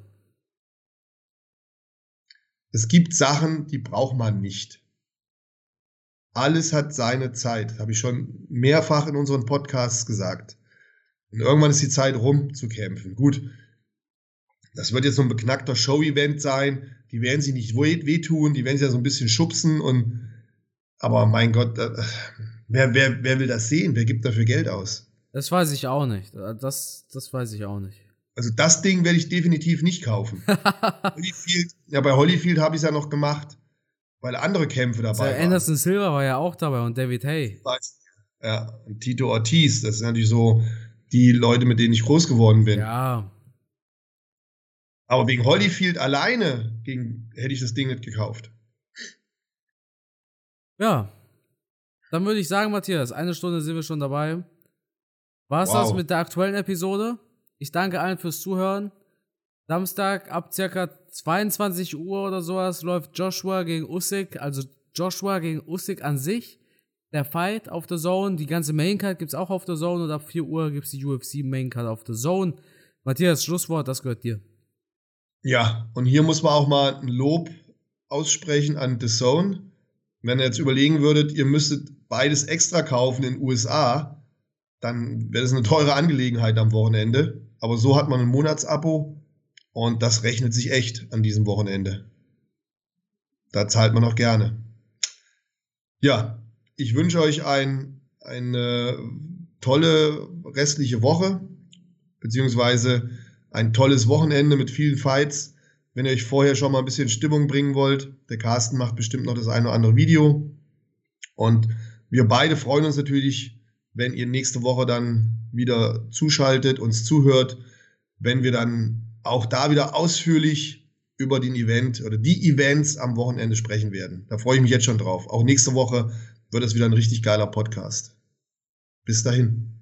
Es gibt Sachen, die braucht man nicht. Alles hat seine Zeit, habe ich schon mehrfach in unseren Podcasts gesagt. Und irgendwann ist die Zeit rum zu kämpfen. Gut, das wird jetzt so ein beknackter Show-Event sein. Die werden sich nicht wehtun, die werden sich ja so ein bisschen schubsen und aber mein Gott, äh, wer, wer, wer will das sehen? Wer gibt dafür Geld aus? Das weiß ich auch nicht. Das, das weiß ich auch nicht. Also das Ding werde ich definitiv nicht kaufen. (laughs) Holyfield, ja, bei Holyfield habe ich es ja noch gemacht, weil andere Kämpfe dabei also waren. Anderson Silva war ja auch dabei und David Hay. Ja, und Tito Ortiz, das sind natürlich so die Leute, mit denen ich groß geworden bin. Ja. Aber wegen Holyfield alleine gegen, hätte ich das Ding nicht gekauft. Ja. Dann würde ich sagen, Matthias, eine Stunde sind wir schon dabei. War es wow. das mit der aktuellen Episode? Ich danke allen fürs Zuhören. Samstag ab circa 22 Uhr oder sowas läuft Joshua gegen Usyk, also Joshua gegen Usyk an sich. Der Fight auf der Zone, die ganze Maincard gibt's auch auf der Zone und ab 4 Uhr gibt's die UFC Maincard auf der Zone. Matthias, Schlusswort, das gehört dir. Ja, und hier muss man auch mal ein Lob aussprechen an The Zone. Wenn ihr jetzt überlegen würdet, ihr müsstet beides extra kaufen in den USA, dann wäre das eine teure Angelegenheit am Wochenende. Aber so hat man ein Monatsabo und das rechnet sich echt an diesem Wochenende. Da zahlt man auch gerne. Ja, ich wünsche euch ein, eine tolle restliche Woche, beziehungsweise ein tolles Wochenende mit vielen Fights. Wenn ihr euch vorher schon mal ein bisschen Stimmung bringen wollt, der Carsten macht bestimmt noch das eine oder andere Video. Und wir beide freuen uns natürlich, wenn ihr nächste Woche dann wieder zuschaltet, uns zuhört, wenn wir dann auch da wieder ausführlich über den Event oder die Events am Wochenende sprechen werden. Da freue ich mich jetzt schon drauf. Auch nächste Woche wird es wieder ein richtig geiler Podcast. Bis dahin.